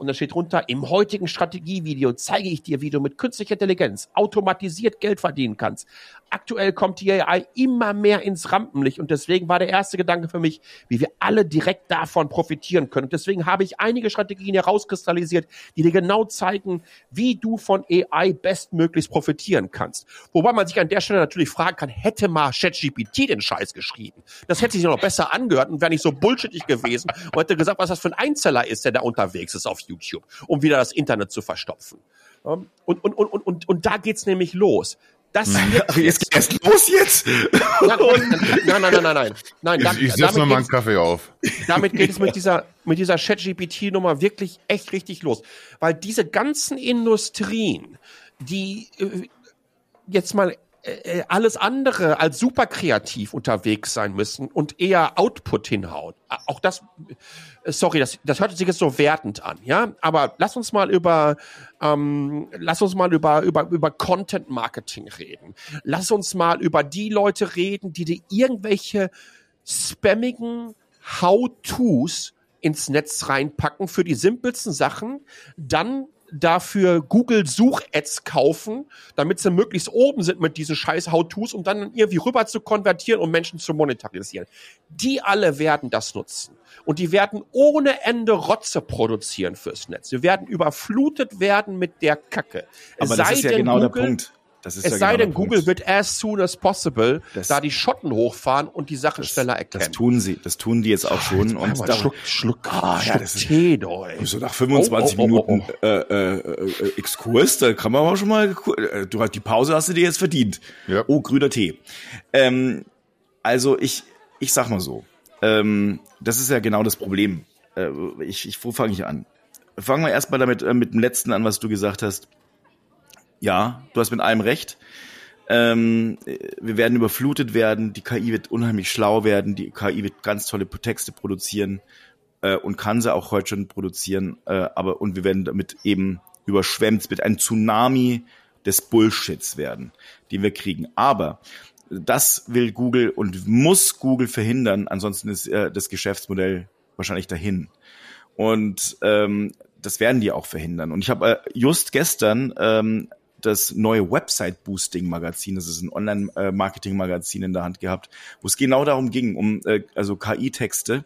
Und da steht drunter, im heutigen Strategievideo zeige ich dir, wie du mit künstlicher Intelligenz automatisiert Geld verdienen kannst. Aktuell kommt die AI immer mehr ins Rampenlicht und deswegen war der erste Gedanke für mich, wie wir alle direkt davon profitieren können. Und deswegen habe ich einige Strategien herauskristallisiert, die dir genau zeigen, wie du von AI bestmöglichst profitieren kannst. Wobei man sich an der Stelle natürlich fragen kann, hätte mal ChatGPT den Scheiß geschrieben? Das hätte sich noch besser angehört und wäre nicht so bullshittig gewesen und hätte gesagt, was das für ein Einzeller ist, der da unterwegs ist auf YouTube, um wieder das Internet zu verstopfen. Ähm, Und, und, und, und, und, und da geht's nämlich los. Das Ach, jetzt geht erst los jetzt. Nein, nein, nein, nein, nein, nein. nein da, Ich, ich setze mal einen Kaffee auf. damit geht es mit dieser, mit dieser Chat-GPT-Nummer wirklich echt richtig los. Weil diese ganzen Industrien, die äh, jetzt mal äh, alles andere als super kreativ unterwegs sein müssen und eher Output hinhauen. A- Auch das, äh, sorry, das, das hört sich jetzt so wertend an, ja. Aber lass uns mal über, ähm, lass uns mal über, über, über Content Marketing reden. Lass uns mal über die Leute reden, die dir irgendwelche spammigen How-Tos ins Netz reinpacken für die simpelsten Sachen, dann dafür Google Such-Ads kaufen, damit sie möglichst oben sind mit diesen scheiß How-Tos, um dann irgendwie rüber zu konvertieren und Menschen zu monetarisieren. Die alle werden das nutzen. Und die werden ohne Ende Rotze produzieren fürs Netz. Wir werden überflutet werden mit der Kacke. Aber das sei ist ja genau der Google- Punkt. Das ist es ja sei genau denn, Punkt. Google wird as soon as possible Das- da die Schotten hochfahren und die Sachen schneller erkennen. Das tun sie, das tun die jetzt auch schon. Einmal Und einen da, Schluck, Schluck, Ah, ja, Schluck das ist- Tee, doi. so nach 25 Oh, oh, Minuten oh, Äh, äh, äh, Exkurs, da kann man aber schon mal, äh, du hast die Pause hast du dir jetzt verdient. Ja. Oh, grüner Tee. Ähm, also ich, ich sag mal so, ähm, das ist ja genau das Problem. Äh, ich, ich, wo fange ich an? Fangen wir erstmal damit äh, mit dem letzten an, was du gesagt hast. Ja, du hast mit allem recht. Ähm, äh, wir werden überflutet werden, die KI wird unheimlich schlau werden, die KI wird ganz tolle Texte produzieren äh, und kann sie auch heute schon produzieren, äh, aber und wir werden damit eben überschwemmt, es wird ein Tsunami des Bullshits werden, den wir kriegen. Aber das will Google und muss Google verhindern, ansonsten ist äh, das Geschäftsmodell wahrscheinlich dahin. Und ähm, das werden die auch verhindern. Und ich habe äh, just gestern ähm, das neue Website-Boosting-Magazin, das ist ein Online-Marketing-Magazin in der Hand gehabt, wo es genau darum ging, um äh, also KI-Texte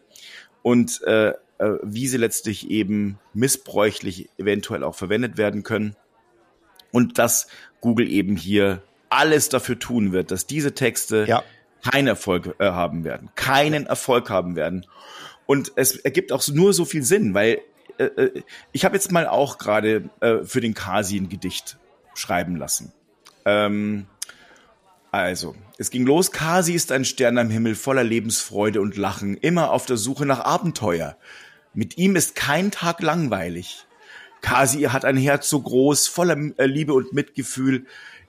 und äh, äh, wie sie letztlich eben missbräuchlich eventuell auch verwendet werden können. Und dass Google eben hier alles dafür tun wird, dass diese Texte Ja. keinen Erfolg äh, haben werden, keinen Erfolg haben werden. Und es ergibt auch nur so viel Sinn, weil äh, äh, ich habe jetzt mal auch gerade äh, für den Kasi ein Gedicht schreiben lassen. Ähm, also, es ging los. Kasi ist ein Stern am Himmel voller Lebensfreude und Lachen, immer auf der Suche nach Abenteuer. Mit ihm ist kein Tag langweilig. Kasi hat ein Herz so groß, voller äh, Liebe und Mitgefühl.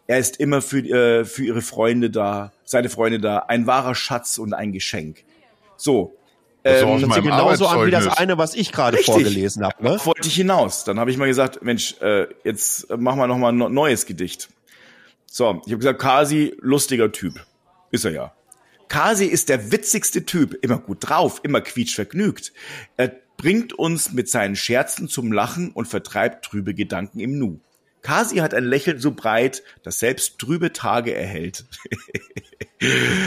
Er ist immer für, äh, für ihre Freunde da, seine Freunde da, ein wahrer Schatz und ein Geschenk. So. Das ähm, meinem Sieht genauso an wie das eine, was ich gerade vorgelesen habe. Ne? Wollte ich hinaus. Dann habe ich mal gesagt, Mensch, äh, jetzt machen wir noch mal ein neues Gedicht. So, ich habe gesagt, Kasi, lustiger Typ. Ist er ja. Kasi ist der witzigste Typ, immer gut drauf, immer quietschvergnügt. Er bringt uns mit seinen Scherzen zum Lachen und vertreibt trübe Gedanken im Nu. Kasi hat ein Lächeln so breit, das selbst trübe Tage erhält.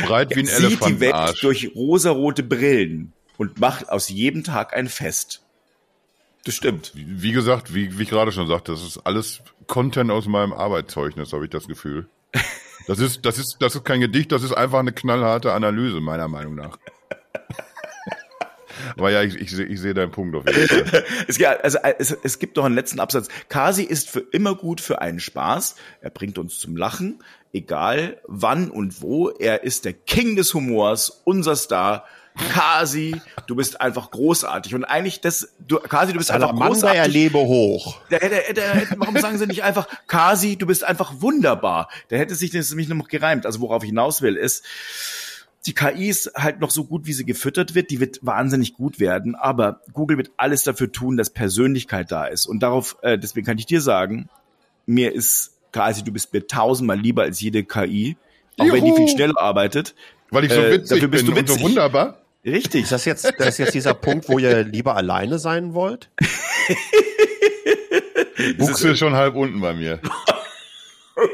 Breit wie ein Er sieht die Welt durch rosarote Brillen und macht aus jedem Tag ein Fest. Das stimmt. Wie gesagt, wie, wie ich gerade schon sagte, das ist alles Content aus meinem Arbeitszeugnis, habe ich das Gefühl. Das ist, das ist, das ist kein Gedicht, das ist einfach eine knallharte Analyse, meiner Meinung nach. Aber ja, ich, ich, sehe- ich sehe deinen Punkt auf jeden Fall. Es, ja, also, äh, es, es gibt noch einen letzten Absatz. Kasi ist für immer gut für einen Spaß. Er bringt uns zum Lachen, egal wann und wo. Er ist der King des Humors, unser Star. Kasi, du bist einfach großartig. Und eigentlich das, du, Kasi, du bist einfach großartig. erlebe hoch. Der hätte, der hätte, warum sagen sie nicht einfach, Kasi, du bist einfach wunderbar? Der hätte sich das nämlich noch gereimt. Also worauf ich hinaus will, ist, die KI ist halt noch so gut, wie sie gefüttert wird. Die wird wahnsinnig gut werden. Aber Google wird alles dafür tun, dass Persönlichkeit da ist. Und darauf, äh, deswegen kann ich dir sagen, mir ist Kasi, du bist mir tausendmal lieber als jede KI. Auch wenn die Juhu. viel schneller arbeitet. Weil ich so Äh, witzig dafür bist bin du und so witzig. wunderbar. Richtig. Ist das jetzt, das ist jetzt dieser Punkt, wo ihr lieber alleine sein wollt? Buchse ist schon halb unten bei mir.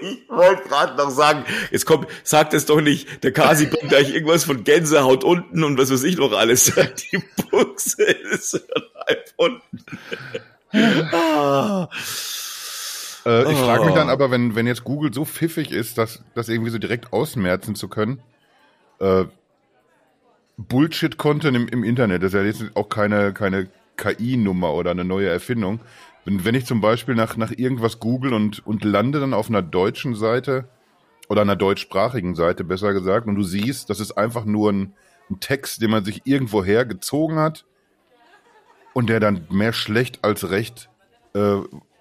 Ich wollte gerade noch sagen, jetzt kommt, sagt es doch nicht, der Kasi bringt gleich irgendwas von Gänsehaut unten und was weiß ich noch alles. Die Buchse ist schon halb unten. Ah. Äh, ich frage mich dann aber, wenn, wenn jetzt Google so pfiffig ist, das, das irgendwie so direkt ausmerzen zu können, äh, Bullshit-Content im, im Internet, das ist ja jetzt auch keine, keine KI-Nummer oder eine neue Erfindung. Wenn, wenn ich zum Beispiel nach, nach irgendwas google und, und lande dann auf einer deutschen Seite oder einer deutschsprachigen Seite, besser gesagt, und du siehst, das ist einfach nur ein, ein Text, den man sich irgendwo hergezogen hat und der dann mehr schlecht als recht äh,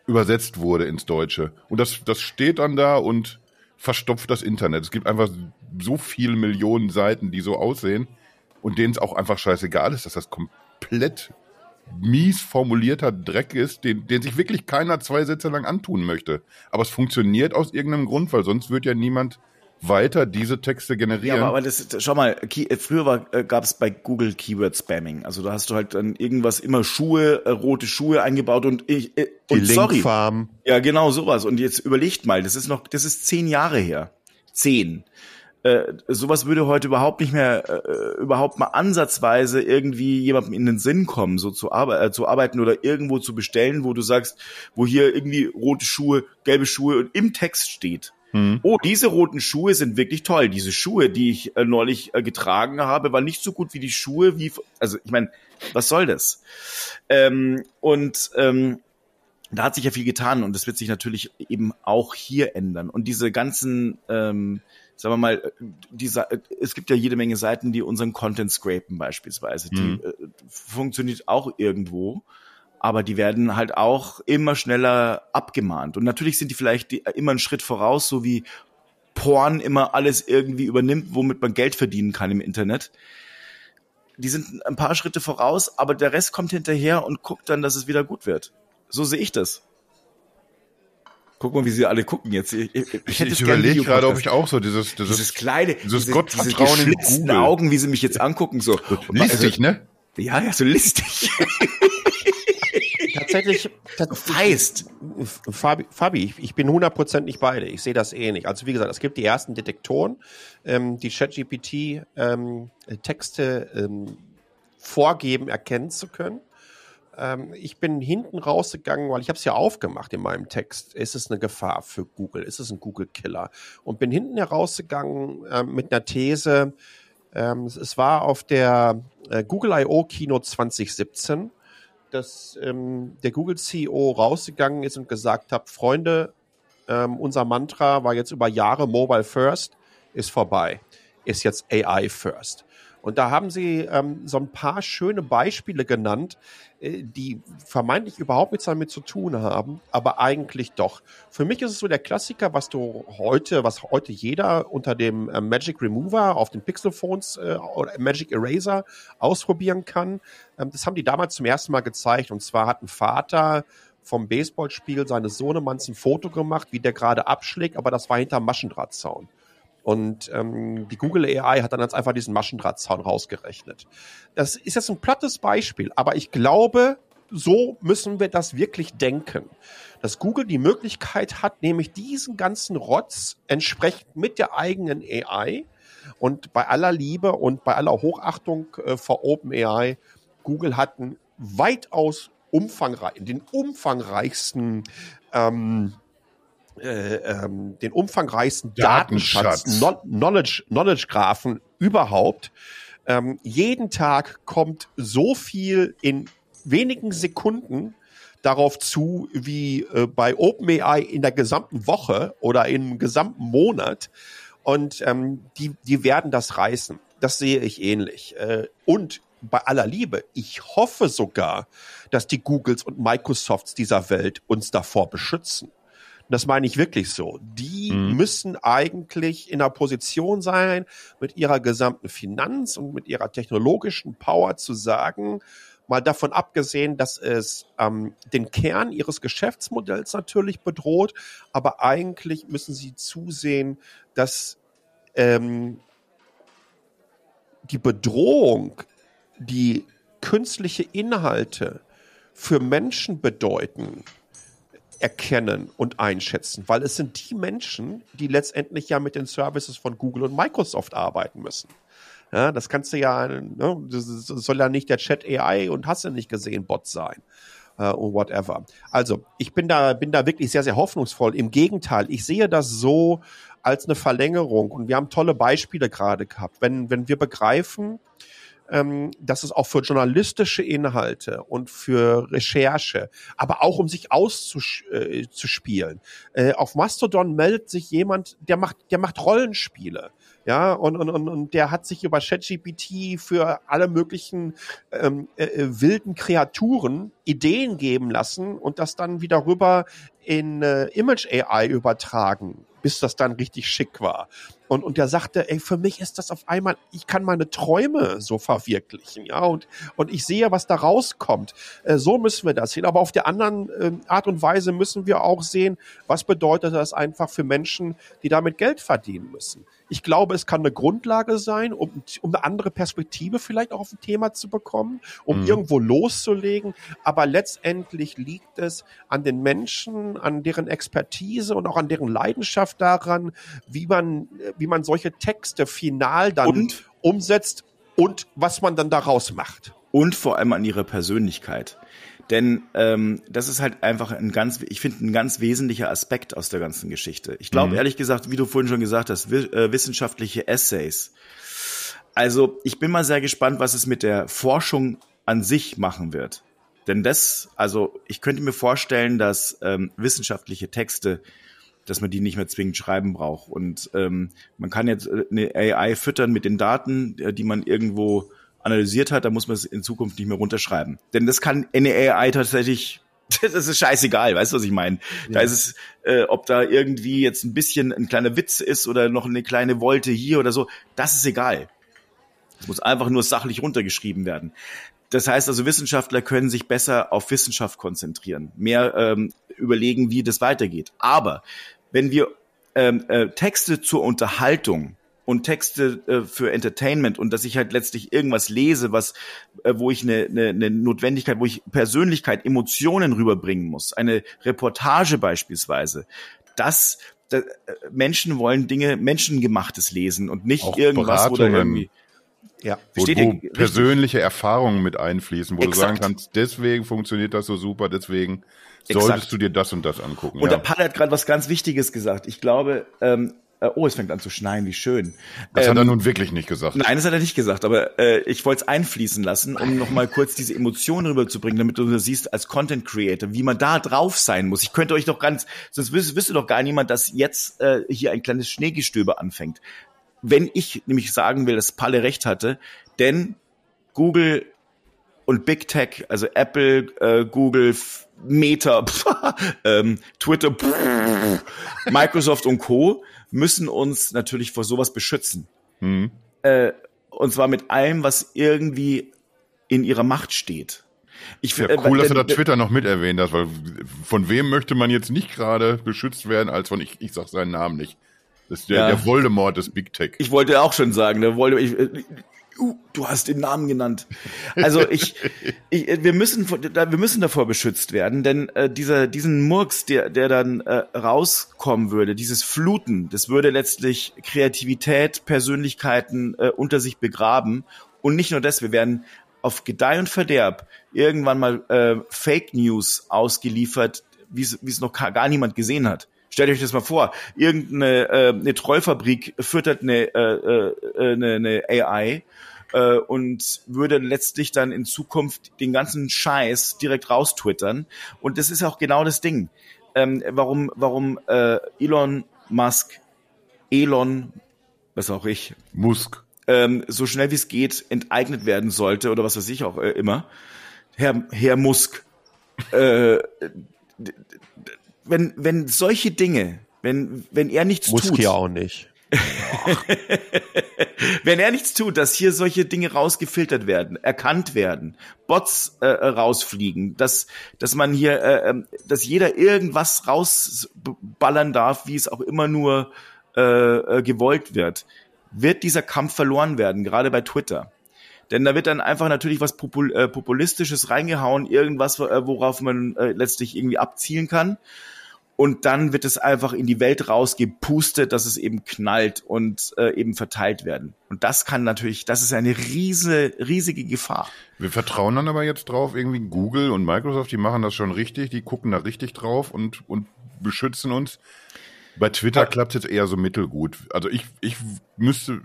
übersetzt wurde ins Deutsche. Und das, das steht dann da und verstopft das Internet. Es gibt einfach so viele Millionen Seiten, die so aussehen und denen es auch einfach scheißegal ist, dass das komplett mies formulierter Dreck ist, den, den sich wirklich keiner zwei Sätze lang antun möchte. Aber es funktioniert aus irgendeinem Grund, weil sonst wird ja niemand weiter diese Texte generieren. Ja, aber, das, schau mal, Key, äh, früher war, äh, gab es bei Google Keyword Spamming. Also da hast du halt dann irgendwas immer Schuhe, äh, rote Schuhe eingebaut und ich äh, Die und sorry. Linkfarm. Ja, genau sowas. Und jetzt überlegt mal, das ist noch, das ist zehn Jahre her. Zehn. Äh, sowas würde heute überhaupt nicht mehr, äh, überhaupt mal ansatzweise irgendwie jemandem in den Sinn kommen, so zu, arbe äh, zu arbeiten oder irgendwo zu bestellen, wo du sagst, wo hier irgendwie rote Schuhe, gelbe Schuhe und im Text steht. Oh, diese roten Schuhe sind wirklich toll. Diese Schuhe, die ich äh, neulich äh, getragen habe, waren nicht so gut wie die Schuhe, wie, also ich meine, was soll das? Ähm, und ähm, da hat sich ja viel getan und das wird sich natürlich eben auch hier ändern. Und diese ganzen, ähm, sagen wir mal, diese, es gibt ja jede Menge Seiten, die unseren Content scrapen beispielsweise. Mhm. Die äh, funktioniert auch irgendwo, aber die werden halt auch immer schneller abgemahnt. Und natürlich sind die vielleicht immer einen Schritt voraus, so wie Porn immer alles irgendwie übernimmt, womit man Geld verdienen kann im Internet. Die sind ein paar Schritte voraus, aber der Rest kommt hinterher und guckt dann, dass es wieder gut wird. So sehe ich das. Guck mal, wie sie alle gucken jetzt. Ich, ich, Ich, hätte ich überlege gerade, ob ich auch so dieses, dieses, dieses kleine, dieses diese, Gottvertrauen diese in geschlitzten. Augen, wie sie mich jetzt angucken, so. listig, ne? Ja, ja, so listig. Tatsächlich, tats- Feist. Fabi, Fabi ich, ich bin 100% nicht beide. Ich sehe das ähnlich. Also wie gesagt, es gibt die ersten Detektoren, ähm, die ChatGPT ähm, Texte ähm, vorgeben, erkennen zu können. Ähm, ich bin hinten rausgegangen, weil ich habe es ja aufgemacht in meinem Text. Ist es eine Gefahr für Google? Ist es ein Google-Killer? Und bin hinten herausgegangen ähm, mit einer These. Ähm, es, es war auf der äh, Google I.O. Keynote 2017 dass ähm, der Google-CEO rausgegangen ist und gesagt hat, Freunde, ähm, unser Mantra war jetzt über Jahre Mobile First, ist vorbei, ist jetzt AI First. Und da haben sie ähm, so ein paar schöne Beispiele genannt, äh, die vermeintlich überhaupt nichts damit zu tun haben, aber eigentlich doch. Für mich ist es so der Klassiker, was du heute, was heute jeder unter dem äh, Magic Remover auf den Pixel Phones äh, oder Magic Eraser ausprobieren kann. Ähm, das haben die damals zum ersten Mal gezeigt. Und zwar hat ein Vater vom Baseballspiel seines Sohnemanns ein Foto gemacht, wie der gerade abschlägt, aber das war hinterm Maschendrahtzaun. Und ähm, die Google AI hat dann jetzt einfach diesen Maschendrahtzaun rausgerechnet. Das ist jetzt ein plattes Beispiel, aber ich glaube, so müssen wir das wirklich denken. Dass Google die Möglichkeit hat, nämlich diesen ganzen Rotz entsprechend mit der eigenen AI und bei aller Liebe und bei aller Hochachtung äh, vor OpenAI, Google hat einen weitaus umfangreich, den umfangreichsten ähm, äh, ähm, den umfangreichsten Datenschatz. Datenschatz, Kno- Knowledge, Knowledge Graphen überhaupt. Ähm, jeden Tag kommt so viel in wenigen Sekunden darauf zu, wie äh, bei OpenAI in der gesamten Woche oder im gesamten Monat. Und ähm, die, die werden das reißen. Das sehe ich ähnlich. Äh, und bei aller Liebe, ich hoffe sogar, dass die Googles und Microsofts dieser Welt uns davor beschützen. Das meine ich wirklich so. Die müssen eigentlich in einer Position sein, mit ihrer gesamten Finanz und mit ihrer technologischen Power zu sagen, mal davon abgesehen, dass es ähm, den Kern ihres Geschäftsmodells natürlich bedroht, aber eigentlich müssen sie zusehen, dass ähm, die Bedrohung, die künstliche Inhalte für Menschen bedeuten, erkennen und einschätzen, weil es sind die Menschen, die letztendlich ja mit den Services von Google und Microsoft arbeiten müssen. Ja, das kannst du ja, ne, das soll ja nicht der Chat AI und hast du nicht gesehen Bot sein äh, und whatever. Also ich bin da, bin da wirklich sehr, sehr hoffnungsvoll. Im Gegenteil, ich sehe das so als eine Verlängerung und wir haben tolle Beispiele gerade gehabt. Wenn, wenn wir begreifen, ähm, dass es auch für journalistische Inhalte und für Recherche, aber auch um sich auszuspielen. Äh, auf Mastodon meldet sich jemand, der macht, der macht Rollenspiele. Ja, und, und, und, und der hat sich über ChatGPT für alle möglichen ähm, äh, äh, wilden Kreaturen Ideen geben lassen und das dann wieder rüber in äh, Image AI übertragen, bis das dann richtig schick war. Und, und der sagte, ey, für mich ist das auf einmal, ich kann meine Träume so verwirklichen, ja, und, und ich sehe, was da rauskommt. Äh, so müssen wir das sehen. Aber auf der anderen äh, Art und Weise müssen wir auch sehen, was bedeutet das einfach für Menschen, die damit Geld verdienen müssen. Ich glaube, es kann eine Grundlage sein, um, um eine andere Perspektive vielleicht auch auf ein Thema zu bekommen, um mhm. irgendwo loszulegen. Aber letztendlich liegt es an den Menschen, an deren Expertise und auch an deren Leidenschaft daran, wie man, wie man solche Texte final dann und? umsetzt und was man dann daraus macht. Und vor allem an ihre Persönlichkeit. Denn ähm, das ist halt einfach ein ganz, ich finde, ein ganz wesentlicher Aspekt aus der ganzen Geschichte. Ich glaube, mhm. ehrlich gesagt, wie du vorhin schon gesagt hast, äh, wissenschaftliche Essays. Also ich bin mal sehr gespannt, was es mit der Forschung an sich machen wird. Denn das, also ich könnte mir vorstellen, dass ähm, wissenschaftliche Texte, dass man die nicht mehr zwingend schreiben braucht. Und ähm, man kann jetzt äh, eine AI füttern mit den Daten, äh, die man irgendwo analysiert hat, da muss man es in Zukunft nicht mehr runterschreiben. Denn das kann eine AI tatsächlich das ist scheißegal, weißt du, was ich meine? Ja. Da ist es, äh, ob da irgendwie jetzt ein bisschen ein kleiner Witz ist oder noch eine kleine Wolte hier oder so, das ist egal. Es muss einfach nur sachlich runtergeschrieben werden. Das heißt also, Wissenschaftler können sich besser auf Wissenschaft konzentrieren, mehr ähm, überlegen, wie das weitergeht. Aber wenn wir ähm, äh, Texte zur Unterhaltung und Texte äh, für Entertainment und dass ich halt letztlich irgendwas lese, was, äh, wo ich eine, eine, eine Notwendigkeit, wo ich Persönlichkeit, Emotionen rüberbringen muss, eine Reportage beispielsweise, das, das äh, Menschen wollen Dinge menschengemachtes lesen und nicht Auch irgendwas, wo da irgendwie ja. Wo, wo persönliche Erfahrungen mit einfließen, wo Exakt. du sagen kannst, deswegen funktioniert das so super, deswegen solltest Exakt. du dir das und das angucken. Und ja. der Paul hat gerade was ganz Wichtiges gesagt. Ich glaube, ähm, äh, oh, es fängt an zu schneien, wie schön. Das ähm, hat er nun wirklich nicht gesagt. Nein, das hat er nicht gesagt, aber äh, ich wollte es einfließen lassen, um nochmal kurz diese Emotionen rüberzubringen, damit du das siehst als Content Creator, wie man da drauf sein muss. Ich könnte euch doch ganz, sonst wüsste, wüsste doch gar niemand, dass jetzt äh, hier ein kleines Schneegestöber anfängt. Wenn ich nämlich sagen will, dass Palle recht hatte, denn Google und Big Tech, also Apple, äh, Google, Meta, ähm, Twitter, Microsoft und Co müssen uns natürlich vor sowas beschützen. Mhm. Äh, und zwar mit allem, was irgendwie in ihrer Macht steht. Ich finde, ja, cool, äh, dass du da Twitter noch mit erwähnt hast, weil von wem möchte man jetzt nicht gerade beschützt werden, als von ich, ich sag seinen Namen nicht. Das ist der, ja. der Voldemort des Big Tech. Ich wollte auch schon sagen, der Voldemort, ich, Uh, du hast den Namen genannt. Also ich, ich wir müssen, wir müssen davor beschützt werden, denn äh, dieser, diesen Murks, der, der dann äh, rauskommen würde, dieses Fluten, das würde letztlich Kreativität, Persönlichkeiten äh, unter sich begraben. Und nicht nur das, wir werden auf Gedeih und Verderb irgendwann mal äh, Fake News ausgeliefert, wie es noch gar niemand gesehen hat. Stellt euch das mal vor, irgendeine äh, eine Trollfabrik füttert eine, äh, äh, eine, eine AI äh, und würde letztlich dann in Zukunft den ganzen Scheiß direkt raustwittern. Und das ist auch genau das Ding. Ähm, warum warum äh, Elon Musk, Elon, was auch ich, Musk, ähm, so schnell wie es geht enteignet werden sollte oder was weiß ich auch äh, immer. Herr, Herr Musk, äh, wenn, wenn solche Dinge, wenn, wenn er nichts Muss tut. ja auch nicht. wenn er nichts tut, dass hier solche Dinge rausgefiltert werden, erkannt werden, Bots äh, rausfliegen, dass, dass man hier, äh, ähm, dass jeder irgendwas rausballern darf, wie es auch immer nur äh, äh, gewollt wird, wird dieser Kampf verloren werden, gerade bei Twitter. Denn da wird dann einfach natürlich was Popul äh, Populistisches reingehauen, irgendwas, äh, worauf man äh, letztlich irgendwie abzielen kann und dann wird es einfach in die Welt rausgepustet, dass es eben knallt und äh, eben verteilt werden. Und das kann natürlich, das ist eine riese, riesige Gefahr. Wir vertrauen dann aber jetzt drauf, irgendwie Google und Microsoft, die machen das schon richtig, die gucken da richtig drauf und, und beschützen uns. Bei Twitter ja. klappt es jetzt eher so mittelgut. Also ich, ich müsste,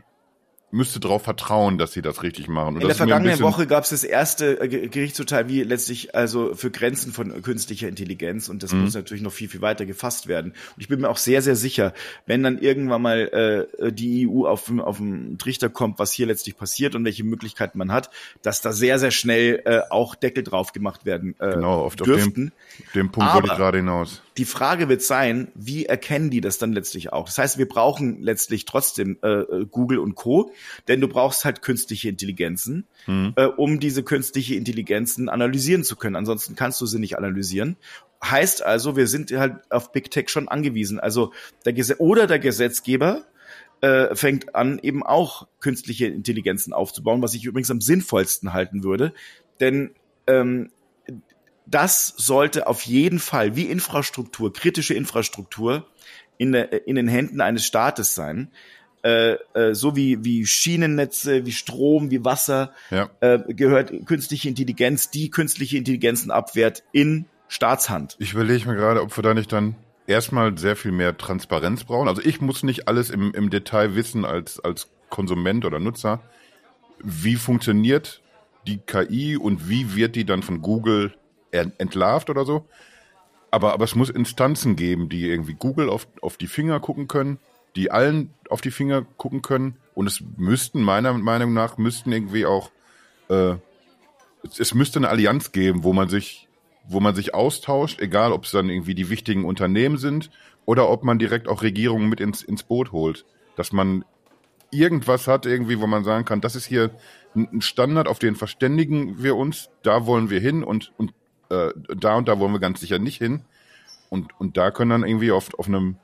müsste darauf vertrauen, dass sie das richtig machen. Und In der vergangenen Woche gab es das erste äh, Ge- Gerichtsurteil, wie letztlich also für Grenzen von künstlicher Intelligenz und das Mhm. muss natürlich noch viel, viel weiter gefasst werden. Und ich bin mir auch sehr, sehr sicher, wenn dann irgendwann mal äh, die EU auf, auf den Trichter kommt, was hier letztlich passiert und welche Möglichkeiten man hat, dass da sehr, sehr schnell äh, auch Deckel drauf gemacht werden äh, Genau, auf, auf dürften. dem, dem Punkt Aber- wollte ich gerade hinaus. Die Frage wird sein, wie erkennen die das dann letztlich auch? Das heißt, wir brauchen letztlich trotzdem äh, äh, Google und Co., denn du brauchst halt künstliche Intelligenzen, äh, um diese künstliche Intelligenzen analysieren zu können. Ansonsten kannst du sie nicht analysieren. Heißt also, wir sind halt auf Big Tech schon angewiesen. Also der Gese oder der Gesetzgeber äh, fängt an, eben auch künstliche Intelligenzen aufzubauen, was ich übrigens am sinnvollsten halten würde. Denn ähm, das sollte auf jeden Fall wie Infrastruktur, kritische Infrastruktur in, der, in den Händen eines Staates sein. Äh, äh, so wie, wie Schienennetze, wie Strom, wie Wasser, Ja. äh, gehört künstliche Intelligenz, die künstliche Intelligenzen abwehrt, in Staatshand. Ich überlege mir gerade, ob wir da nicht dann erstmal sehr viel mehr Transparenz brauchen. Also ich muss nicht alles im, im Detail wissen als, als Konsument oder Nutzer. Wie funktioniert die KI und wie wird die dann von Google entlarvt oder so? Aber, aber es muss Instanzen geben, die irgendwie Google auf, auf die Finger gucken können, die allen auf die Finger gucken können. Und es müssten, meiner Meinung nach, müssten irgendwie auch, äh, es, es müsste eine Allianz geben, wo man sich, wo man sich austauscht, egal ob es dann irgendwie die wichtigen Unternehmen sind oder ob man direkt auch Regierungen mit ins, ins Boot holt. Dass man irgendwas hat irgendwie, wo man sagen kann, das ist hier ein Standard, auf den verständigen wir uns, da wollen wir hin und, und äh, da und da wollen wir ganz sicher nicht hin. Und, und da können dann irgendwie auf, auf einem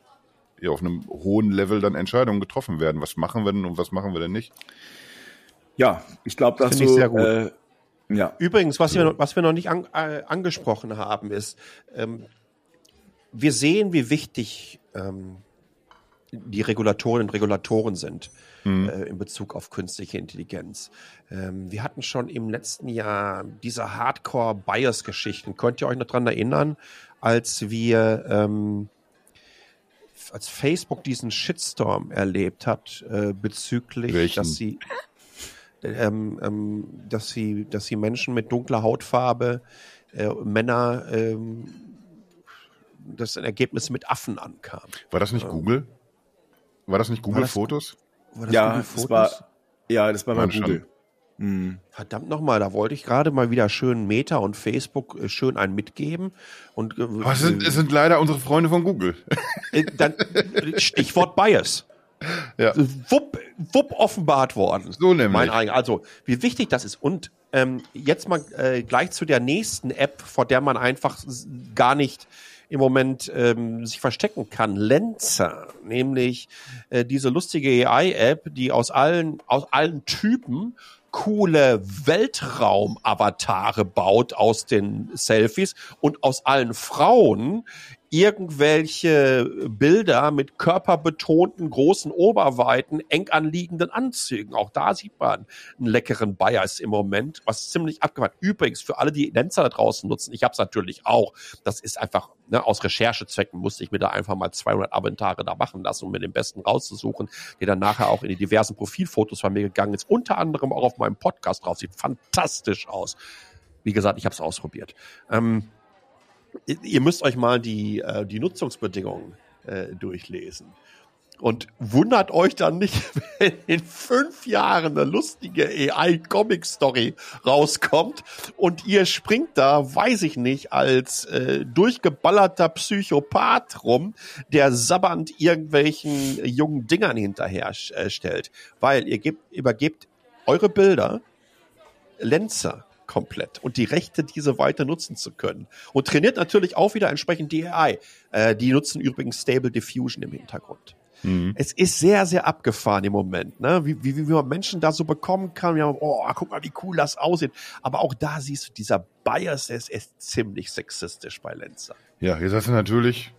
ja, auf einem hohen Level dann Entscheidungen getroffen werden. Was machen wir denn und was machen wir denn nicht? Ja, ich glaube, dass Finde ich du, sehr gut. Äh, ja, Übrigens, was wir, noch- was wir noch nicht an, äh, angesprochen haben, ist, ähm, wir sehen, wie wichtig ähm, die Regulatorinnen und Regulatoren sind äh, in Bezug auf künstliche Intelligenz. Ähm, wir hatten schon im letzten Jahr diese Hardcore-Bias-Geschichten. Könnt ihr euch noch dran erinnern, als wir ähm, als Facebook diesen Shitstorm erlebt hat äh, bezüglich, Welchen? dass sie ähm, ähm, dass sie, dass sie Menschen mit dunkler Hautfarbe, äh, Männer, ähm, das Ergebnis mit Affen ankam. War das nicht Google? War das nicht Google das- Fotos? War das ja, Google das Fotos? war, ja, das war schon. Google. Hm. Verdammt nochmal, da wollte ich gerade mal wieder schön Meta und Facebook äh, schön einen mitgeben. Und, äh, Aber es sind, es sind leider unsere Freunde von Google. äh, dann, Stichwort Bias. ja. Wupp, wupp offenbart worden. So nämlich. Mein eigen. Also, wie wichtig das ist. Und ähm, jetzt mal äh, gleich zu der nächsten App, vor der man einfach gar nicht im Moment ähm, sich verstecken kann. Lenzer, nämlich äh, diese lustige AI-App, die aus allen, aus allen Typen coole Weltraum-Avatare baut aus den Selfies und aus allen Frauen irgendwelche Bilder mit körperbetonten großen Oberweiten, eng anliegenden Anzügen. Auch da sieht man einen leckeren Bias im Moment, was ziemlich abgewandt. Übrigens, für alle, die Lenzer da draußen nutzen, ich habe es natürlich auch. Das ist einfach, ne, aus Recherchezwecken musste ich mir da einfach mal 200 Aventare da machen lassen, um mir den besten rauszusuchen, der dann nachher auch in die diversen Profilfotos von mir gegangen ist. Unter anderem auch auf meinem Podcast drauf. Sieht fantastisch aus. Wie gesagt, ich habe es ausprobiert. Ähm, ihr müsst euch mal die, äh, die Nutzungsbedingungen äh, durchlesen. Und wundert euch dann nicht, wenn in fünf Jahren eine lustige AI-Comic-Story rauskommt und ihr springt da, weiß ich nicht, als äh, durchgeballerter Psychopath rum, der sabbernd irgendwelchen jungen Dingern hinterher äh, stellt. Weil ihr gebt, übergebt eure Bilder Lenzer komplett und die Rechte, diese weiter nutzen zu können. Und trainiert natürlich auch wieder entsprechend die AI. Äh, die nutzen übrigens Stable Diffusion im Hintergrund. Es ist sehr, sehr abgefahren im Moment, ne? wie, wie, wie man Menschen da so bekommen kann. Ja, oh, guck mal, wie cool das aussieht. Aber auch da siehst du, dieser Bias der ist, ist ziemlich sexistisch bei Lenzer. Ja, jetzt hast du natürlich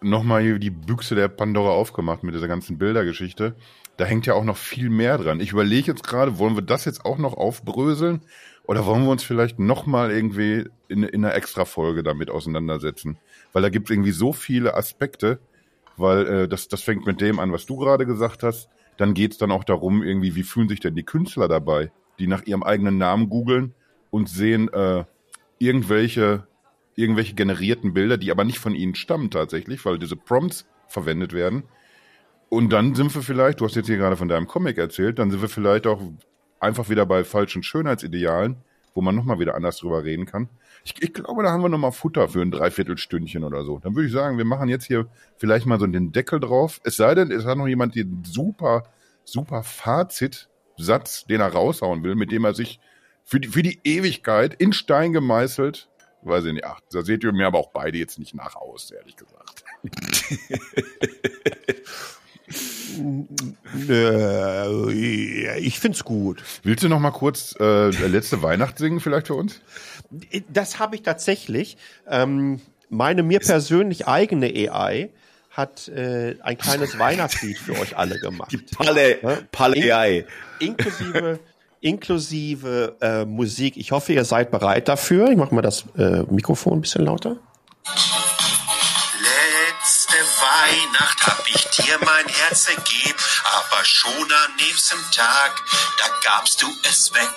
nochmal die Büchse der Pandora aufgemacht mit dieser ganzen Bildergeschichte. Da hängt ja auch noch viel mehr dran. Ich überlege jetzt gerade, wollen wir das jetzt auch noch aufbröseln? Oder wollen wir uns vielleicht nochmal irgendwie in, in einer Extra-Folge damit auseinandersetzen? Weil da gibt es irgendwie so viele Aspekte, weil äh, das, das fängt mit dem an, was du gerade gesagt hast. dann geht's dann auch darum, irgendwie, wie fühlen sich denn die Künstler dabei, die nach ihrem eigenen Namen googeln und sehen äh, irgendwelche, irgendwelche generierten Bilder, die aber nicht von ihnen stammen tatsächlich, weil diese Prompts verwendet werden. Und dann sind wir vielleicht, du hast jetzt hier gerade von deinem Comic erzählt, dann sind wir vielleicht auch einfach wieder bei falschen Schönheitsidealen, wo man nochmal wieder anders drüber reden kann. Ich, ich glaube, da haben wir nochmal Futter für ein Dreiviertelstündchen oder so. Dann würde ich sagen, wir machen jetzt hier vielleicht mal so den Deckel drauf. Es sei denn, es hat noch jemand den super, super Fazit-Satz, den er raushauen will, mit dem er sich für die, für die Ewigkeit in Stein gemeißelt, weiß ich nicht, ach, da seht ihr mir aber auch beide jetzt nicht nach aus, ehrlich gesagt. Äh, ich find's gut. Willst du noch mal kurz äh, letzte Weihnacht singen vielleicht für uns? Das habe ich tatsächlich. Ähm, meine mir persönlich eigene AI hat äh, ein kleines Weihnachtslied für euch alle gemacht. Die Palle, Ja? Palle AI. Inklusive, inklusive äh, Musik. Ich hoffe, ihr seid bereit dafür. Ich mache mal das äh, Mikrofon ein bisschen lauter. Letzte Weihnacht hab ich dir mein Herz gegeben, aber schon am nächsten Tag, da gabst du es weg.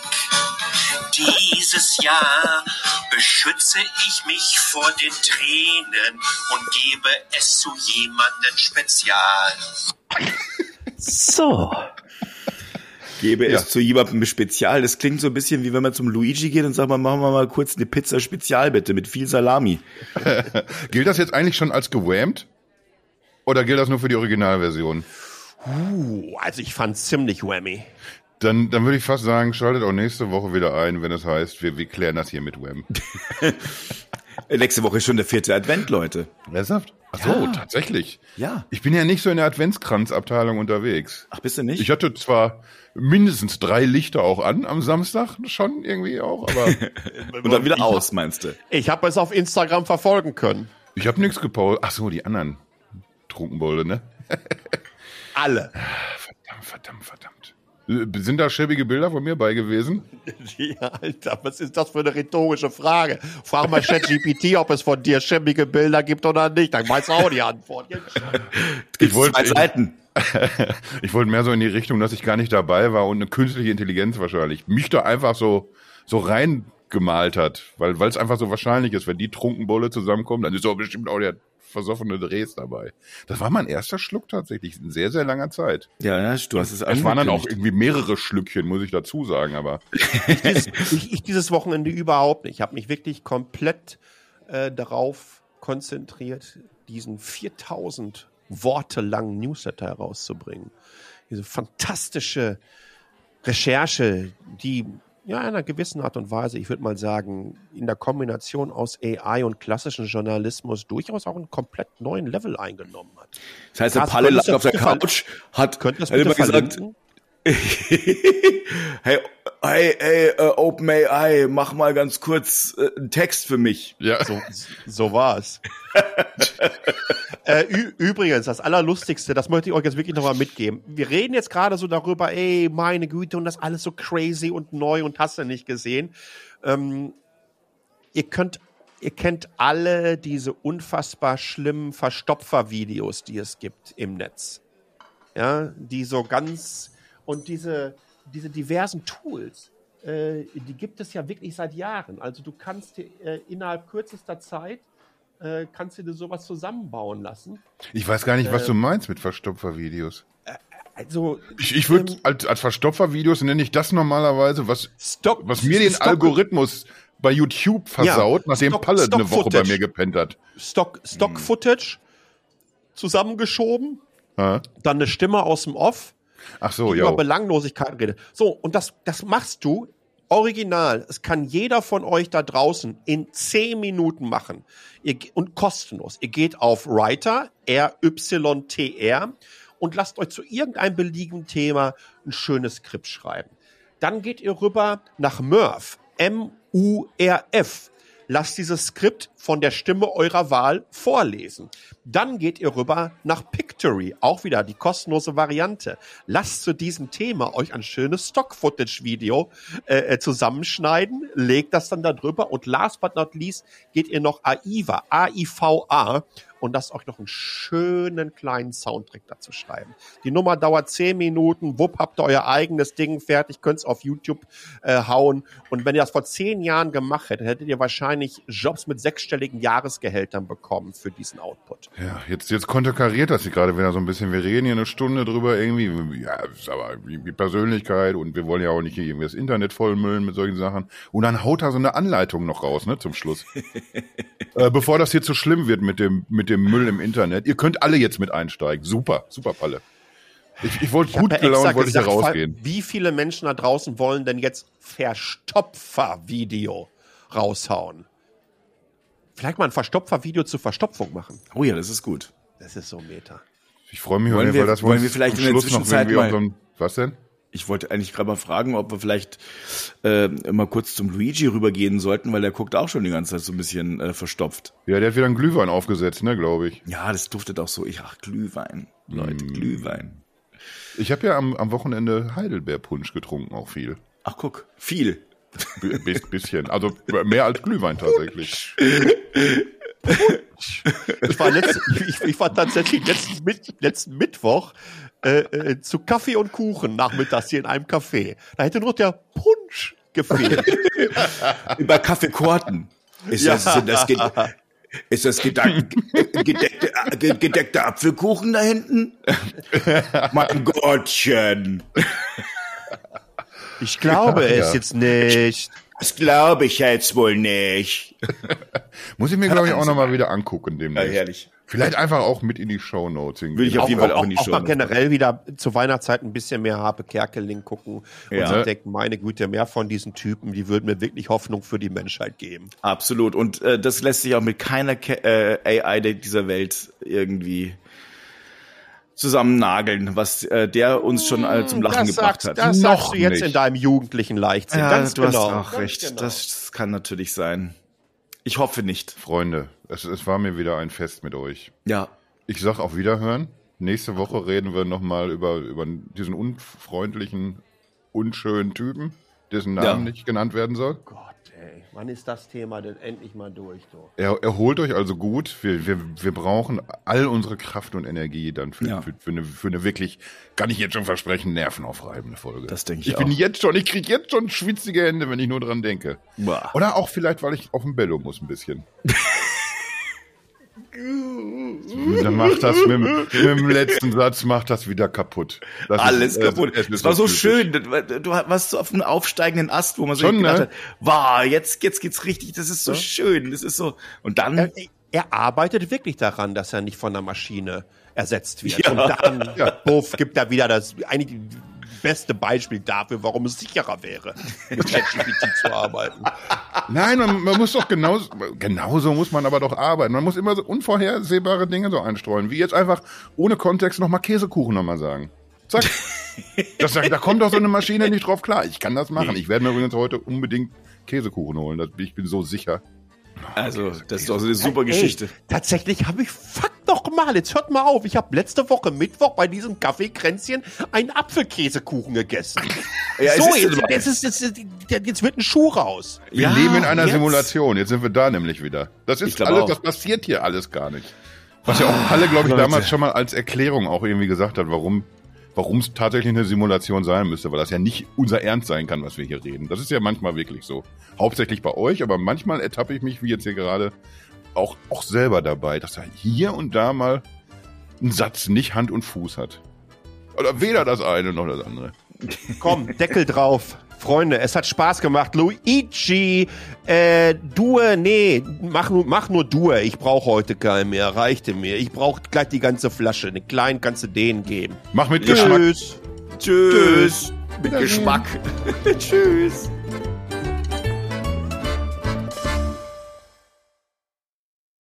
Dieses Jahr beschütze ich mich vor den Tränen und gebe es zu jemandem spezial. So. Gebe Ja. es zu jemandem Spezial. Das klingt so ein bisschen wie wenn man zum Luigi geht und sagt, man machen wir mal kurz eine Pizza Spezial bitte mit viel Salami. Gilt das jetzt eigentlich schon als gewammt? Oder gilt das nur für die Originalversion? Uh, also ich fand's ziemlich whammy. Dann, dann würde ich fast sagen, schaltet auch nächste Woche wieder ein, wenn es heißt, wir, wir klären das hier mit Wham. Nächste Woche ist schon der vierte Advent, Leute. Ernsthaft? Ach so, Ja. tatsächlich. Ja. Ich bin ja nicht so in der Adventskranzabteilung unterwegs. Ach, bist du nicht? Ich hatte zwar mindestens drei Lichter auch an am Samstag, schon irgendwie auch, aber und dann wieder aus, meinst du? Ich habe es auf Instagram verfolgen können. ich habe nichts gepostet. Ach so, die anderen Trunkenbolde, ne? Alle. Verdammt, verdammt, verdammt. Äh, Sind da schäbige Bilder von mir bei gewesen? Ja, Alter, was ist das für eine rhetorische Frage? Frag mal ChatGPT, ob es von dir schäbige Bilder gibt oder nicht. Dann weißt du auch die Antwort. Wollte- zwei ich- Seiten. Ich wollte mehr so in die Richtung, dass ich gar nicht dabei war und eine künstliche Intelligenz wahrscheinlich mich da einfach so, so reingemalt hat, weil weil es einfach so wahrscheinlich ist, wenn die Trunkenbolle zusammenkommen, dann ist auch bestimmt auch der versoffene Drehs dabei. Das war mein erster Schluck tatsächlich in sehr, sehr langer Zeit. Ja, ja, du hast es Es waren dann auch irgendwie mehrere Schlückchen, muss ich dazu sagen, aber dieses, ich, ich dieses Wochenende überhaupt nicht. Ich habe mich wirklich komplett äh, darauf konzentriert, diesen 4000 Worte langen Newsletter herauszubringen. Diese fantastische Recherche, die ja in einer gewissen Art und Weise, ich würde mal sagen, in der Kombination aus AI und klassischem Journalismus durchaus auch einen komplett neuen Level eingenommen hat. Das heißt, der Palle lag auf der Couch, hat, Könnt ihr das hat immer gesagt, hey, hey, hey, uh, OpenAI, mach mal ganz kurz äh, einen Text für mich. ja. So, so war's. äh, übrigens, das Allerlustigste, das möchte ich euch jetzt wirklich nochmal mitgeben. Wir reden jetzt gerade so darüber, ey, meine Güte, und das alles so crazy und neu und hast du nicht gesehen. Ähm, ihr könnt, ihr kennt alle diese unfassbar schlimmen Verstopfer-Videos, die es gibt im Netz. Ja, die so ganz, und diese, diese diversen Tools, äh, die gibt es ja wirklich seit Jahren. Also du kannst äh, innerhalb kürzester Zeit äh, kannst du dir sowas zusammenbauen lassen. Ich weiß gar nicht, was du meinst mit Verstopfervideos. Also Ich, ich würde Ähm, als, als Verstopfervideos nenne ich das normalerweise, was, Stock, was mir den Stock, Algorithmus bei YouTube versaut, nachdem Stock- Palle Stock eine Woche bei Footage. mir gepennt hat. Stock, Stock Footage zusammengeschoben, Ja? dann eine Stimme aus dem Off, Ach so, die ja. über Belanglosigkeiten redet. So, und das, das machst du original. Es kann jeder von euch da draußen in 10 Minuten machen. Ihr, und kostenlos. Ihr geht auf Writer, R-Y-T-R, und lasst euch zu irgendeinem beliebigen Thema ein schönes Skript schreiben. Dann geht ihr rüber nach Murph, M-U-R-F. Lasst dieses Skript von der Stimme eurer Wahl vorlesen. Dann geht ihr rüber nach Pictory, auch wieder die kostenlose Variante. Lasst zu diesem Thema euch ein schönes Stock-Footage-Video äh, äh, zusammenschneiden, legt das dann da drüber und last but not least geht ihr noch AIVA, A-I-V-A und lasst euch noch einen schönen kleinen Soundtrack dazu schreiben. Die Nummer dauert zehn Minuten, wupp, habt ihr euer eigenes Ding fertig, könnt's auf YouTube äh, hauen. Und wenn ihr das vor zehn Jahren gemacht hättet, hättet ihr wahrscheinlich Jobs mit sechsstelligen Jahresgehältern bekommen für diesen Output. Ja, jetzt, jetzt konterkariert das hier gerade wieder so ein bisschen. Wir reden hier eine Stunde drüber irgendwie. Ja, ist aber die Persönlichkeit und wir wollen ja auch nicht hier irgendwie das Internet vollmüllen mit solchen Sachen. Und dann haut er so eine Anleitung noch raus, ne, zum Schluss. äh, bevor das hier zu schlimm wird mit dem, mit dem Müll im Internet. Ihr könnt alle jetzt mit einsteigen. Super, super Palle. Ich, ich wollte gut gelaunt, wollte ich hier gesagt, rausgehen. Wie viele Menschen da draußen wollen denn jetzt Verstopfer-Video raushauen? Vielleicht mal ein Verstopfer-Video zur Verstopfung machen. Oh ja, das ist gut. Das ist so Meta. Ich freue mich Wollen auf jeden wir- Fall, dass wollen wir vielleicht in der Schluss noch Zwischenzeit irgendwie mal- unseren- Was denn? Ich wollte eigentlich gerade mal fragen, ob wir vielleicht äh, mal kurz zum Luigi rübergehen sollten, weil der guckt auch schon die ganze Zeit so ein bisschen äh, verstopft. Ja, der hat wieder einen Glühwein aufgesetzt, ne, glaube ich. Ja, das duftet auch so. Ich ach Glühwein, Leute, Mm. Glühwein. Ich habe ja am, am Wochenende Heidelbeerpunsch getrunken, auch viel. Ach guck, viel. B bis- bisschen. Also mehr als Glühwein tatsächlich. Ich war, letzte, ich, ich war tatsächlich letzten, letzten Mittwoch äh, äh, zu Kaffee und Kuchen nachmittags hier in einem Café. Da hätte nur der Punsch gefehlt. Bei Kaffeekorten. Ist Ja. das, sind das ge ist das gedank gedeckte, ge- gedeckte Apfelkuchen da hinten? mein Gottchen. Ich glaube es Ja. jetzt nicht. Das glaube ich jetzt wohl nicht. Muss ich mir, glaube ich, auch nochmal wieder angucken Ja, demnächst. herrlich. Vielleicht einfach auch mit in die Shownotes Will ich auf Auch, jeden Fall auch, auch in die auch Show. mal generell wieder zur Weihnachtszeit ein bisschen mehr Harpe Kerkeling gucken Ja. und sich denken, meine Güte, mehr von diesen Typen, die würden mir wirklich Hoffnung für die Menschheit geben. Absolut. Und äh, das lässt sich auch mit keiner Ke äh, AI dieser Welt irgendwie zusammennageln, was äh, der uns schon äh, zum Lachen das gebracht sagst, hat. das Noch sagst du jetzt nicht. in deinem jugendlichen Leichtsinn. ja, Ganz du genau. hast auch Ganz recht. genau. Das kann natürlich sein. Ich hoffe nicht. Freunde, es, es war mir wieder ein Fest mit euch. Ja. Ich sag auf Wiederhören. Nächste Woche reden wir nochmal über, über diesen unfreundlichen, unschönen Typen, dessen Namen Ja. nicht genannt werden soll. Gott, ey, wann ist das Thema denn endlich mal durch? Du? Er, erholt euch also gut. Wir, wir, wir brauchen all unsere Kraft und Energie dann für, Ja. für, für, eine, für eine wirklich, kann ich jetzt schon versprechen, nervenaufreibende Folge. Das denke ich Ich bin auch. jetzt schon, ich krieg jetzt schon schwitzige Hände, wenn ich nur dran denke. Boah. Oder auch vielleicht, weil ich auf dem Bello muss ein bisschen. Dann macht das mit, dem- mit dem letzten Satz macht das wieder kaputt. Das ist- Alles es- kaputt. es ist Es war so typisch. schön. Du warst so auf einem aufsteigenden Ast, wo man so Schon, gedacht ne? hat, wow, jetzt, jetzt geht's richtig, das ist so schön. Das ist so. Und dann, Er, er arbeitet wirklich daran, dass er nicht von der Maschine ersetzt wird. Ja. Und dann, buff, gibt er wieder das eigentlich beste Beispiel dafür, warum es sicherer wäre, mit ChatGPT zu arbeiten. Nein, man, man muss doch genauso, genauso muss man aber doch arbeiten. Man muss immer so unvorhersehbare Dinge so einstreuen, wie jetzt einfach ohne Kontext nochmal Käsekuchen nochmal sagen. Zack. Das, da kommt doch so eine Maschine nicht drauf klar. Ich kann das machen. Ich werde mir übrigens heute unbedingt Käsekuchen holen. Ich bin so sicher. Also, das ist doch so eine super Ey, Geschichte. tatsächlich habe ich, fuck doch mal, jetzt hört mal auf. Ich habe letzte Woche Mittwoch bei diesem Kaffeekränzchen einen Apfelkäsekuchen gegessen. Ja, es so, ist jetzt, jetzt, ist, jetzt, jetzt, jetzt wird ein Schuh raus. Wir Ja, leben in einer jetzt. Simulation. Jetzt sind wir da nämlich wieder. Das ist alles, auch. das passiert hier alles gar nicht. Was ja auch Halle, glaube ich, Leute. damals schon mal als Erklärung auch irgendwie gesagt hat, warum warum es tatsächlich eine Simulation sein müsste, weil das ja nicht unser Ernst sein kann, was wir hier reden. Das ist ja manchmal wirklich so. Hauptsächlich bei euch, aber manchmal ertappe ich mich, wie jetzt hier gerade, auch, auch selber dabei, dass er hier und da mal ein Satz nicht Hand und Fuß hat. Oder weder das eine noch das andere. Komm, Deckel drauf. Freunde, es hat Spaß gemacht. Luigi, äh, Due, nee, mach nur, mach nur Due. Ich brauche heute keinen mehr. Reichte mir. Ich brauche gleich die ganze Flasche. Eine kleinen kannst du denen geben. Mach mit Geschmack. Tschüss. Tschüss. Mit Geschmack. Tschüss.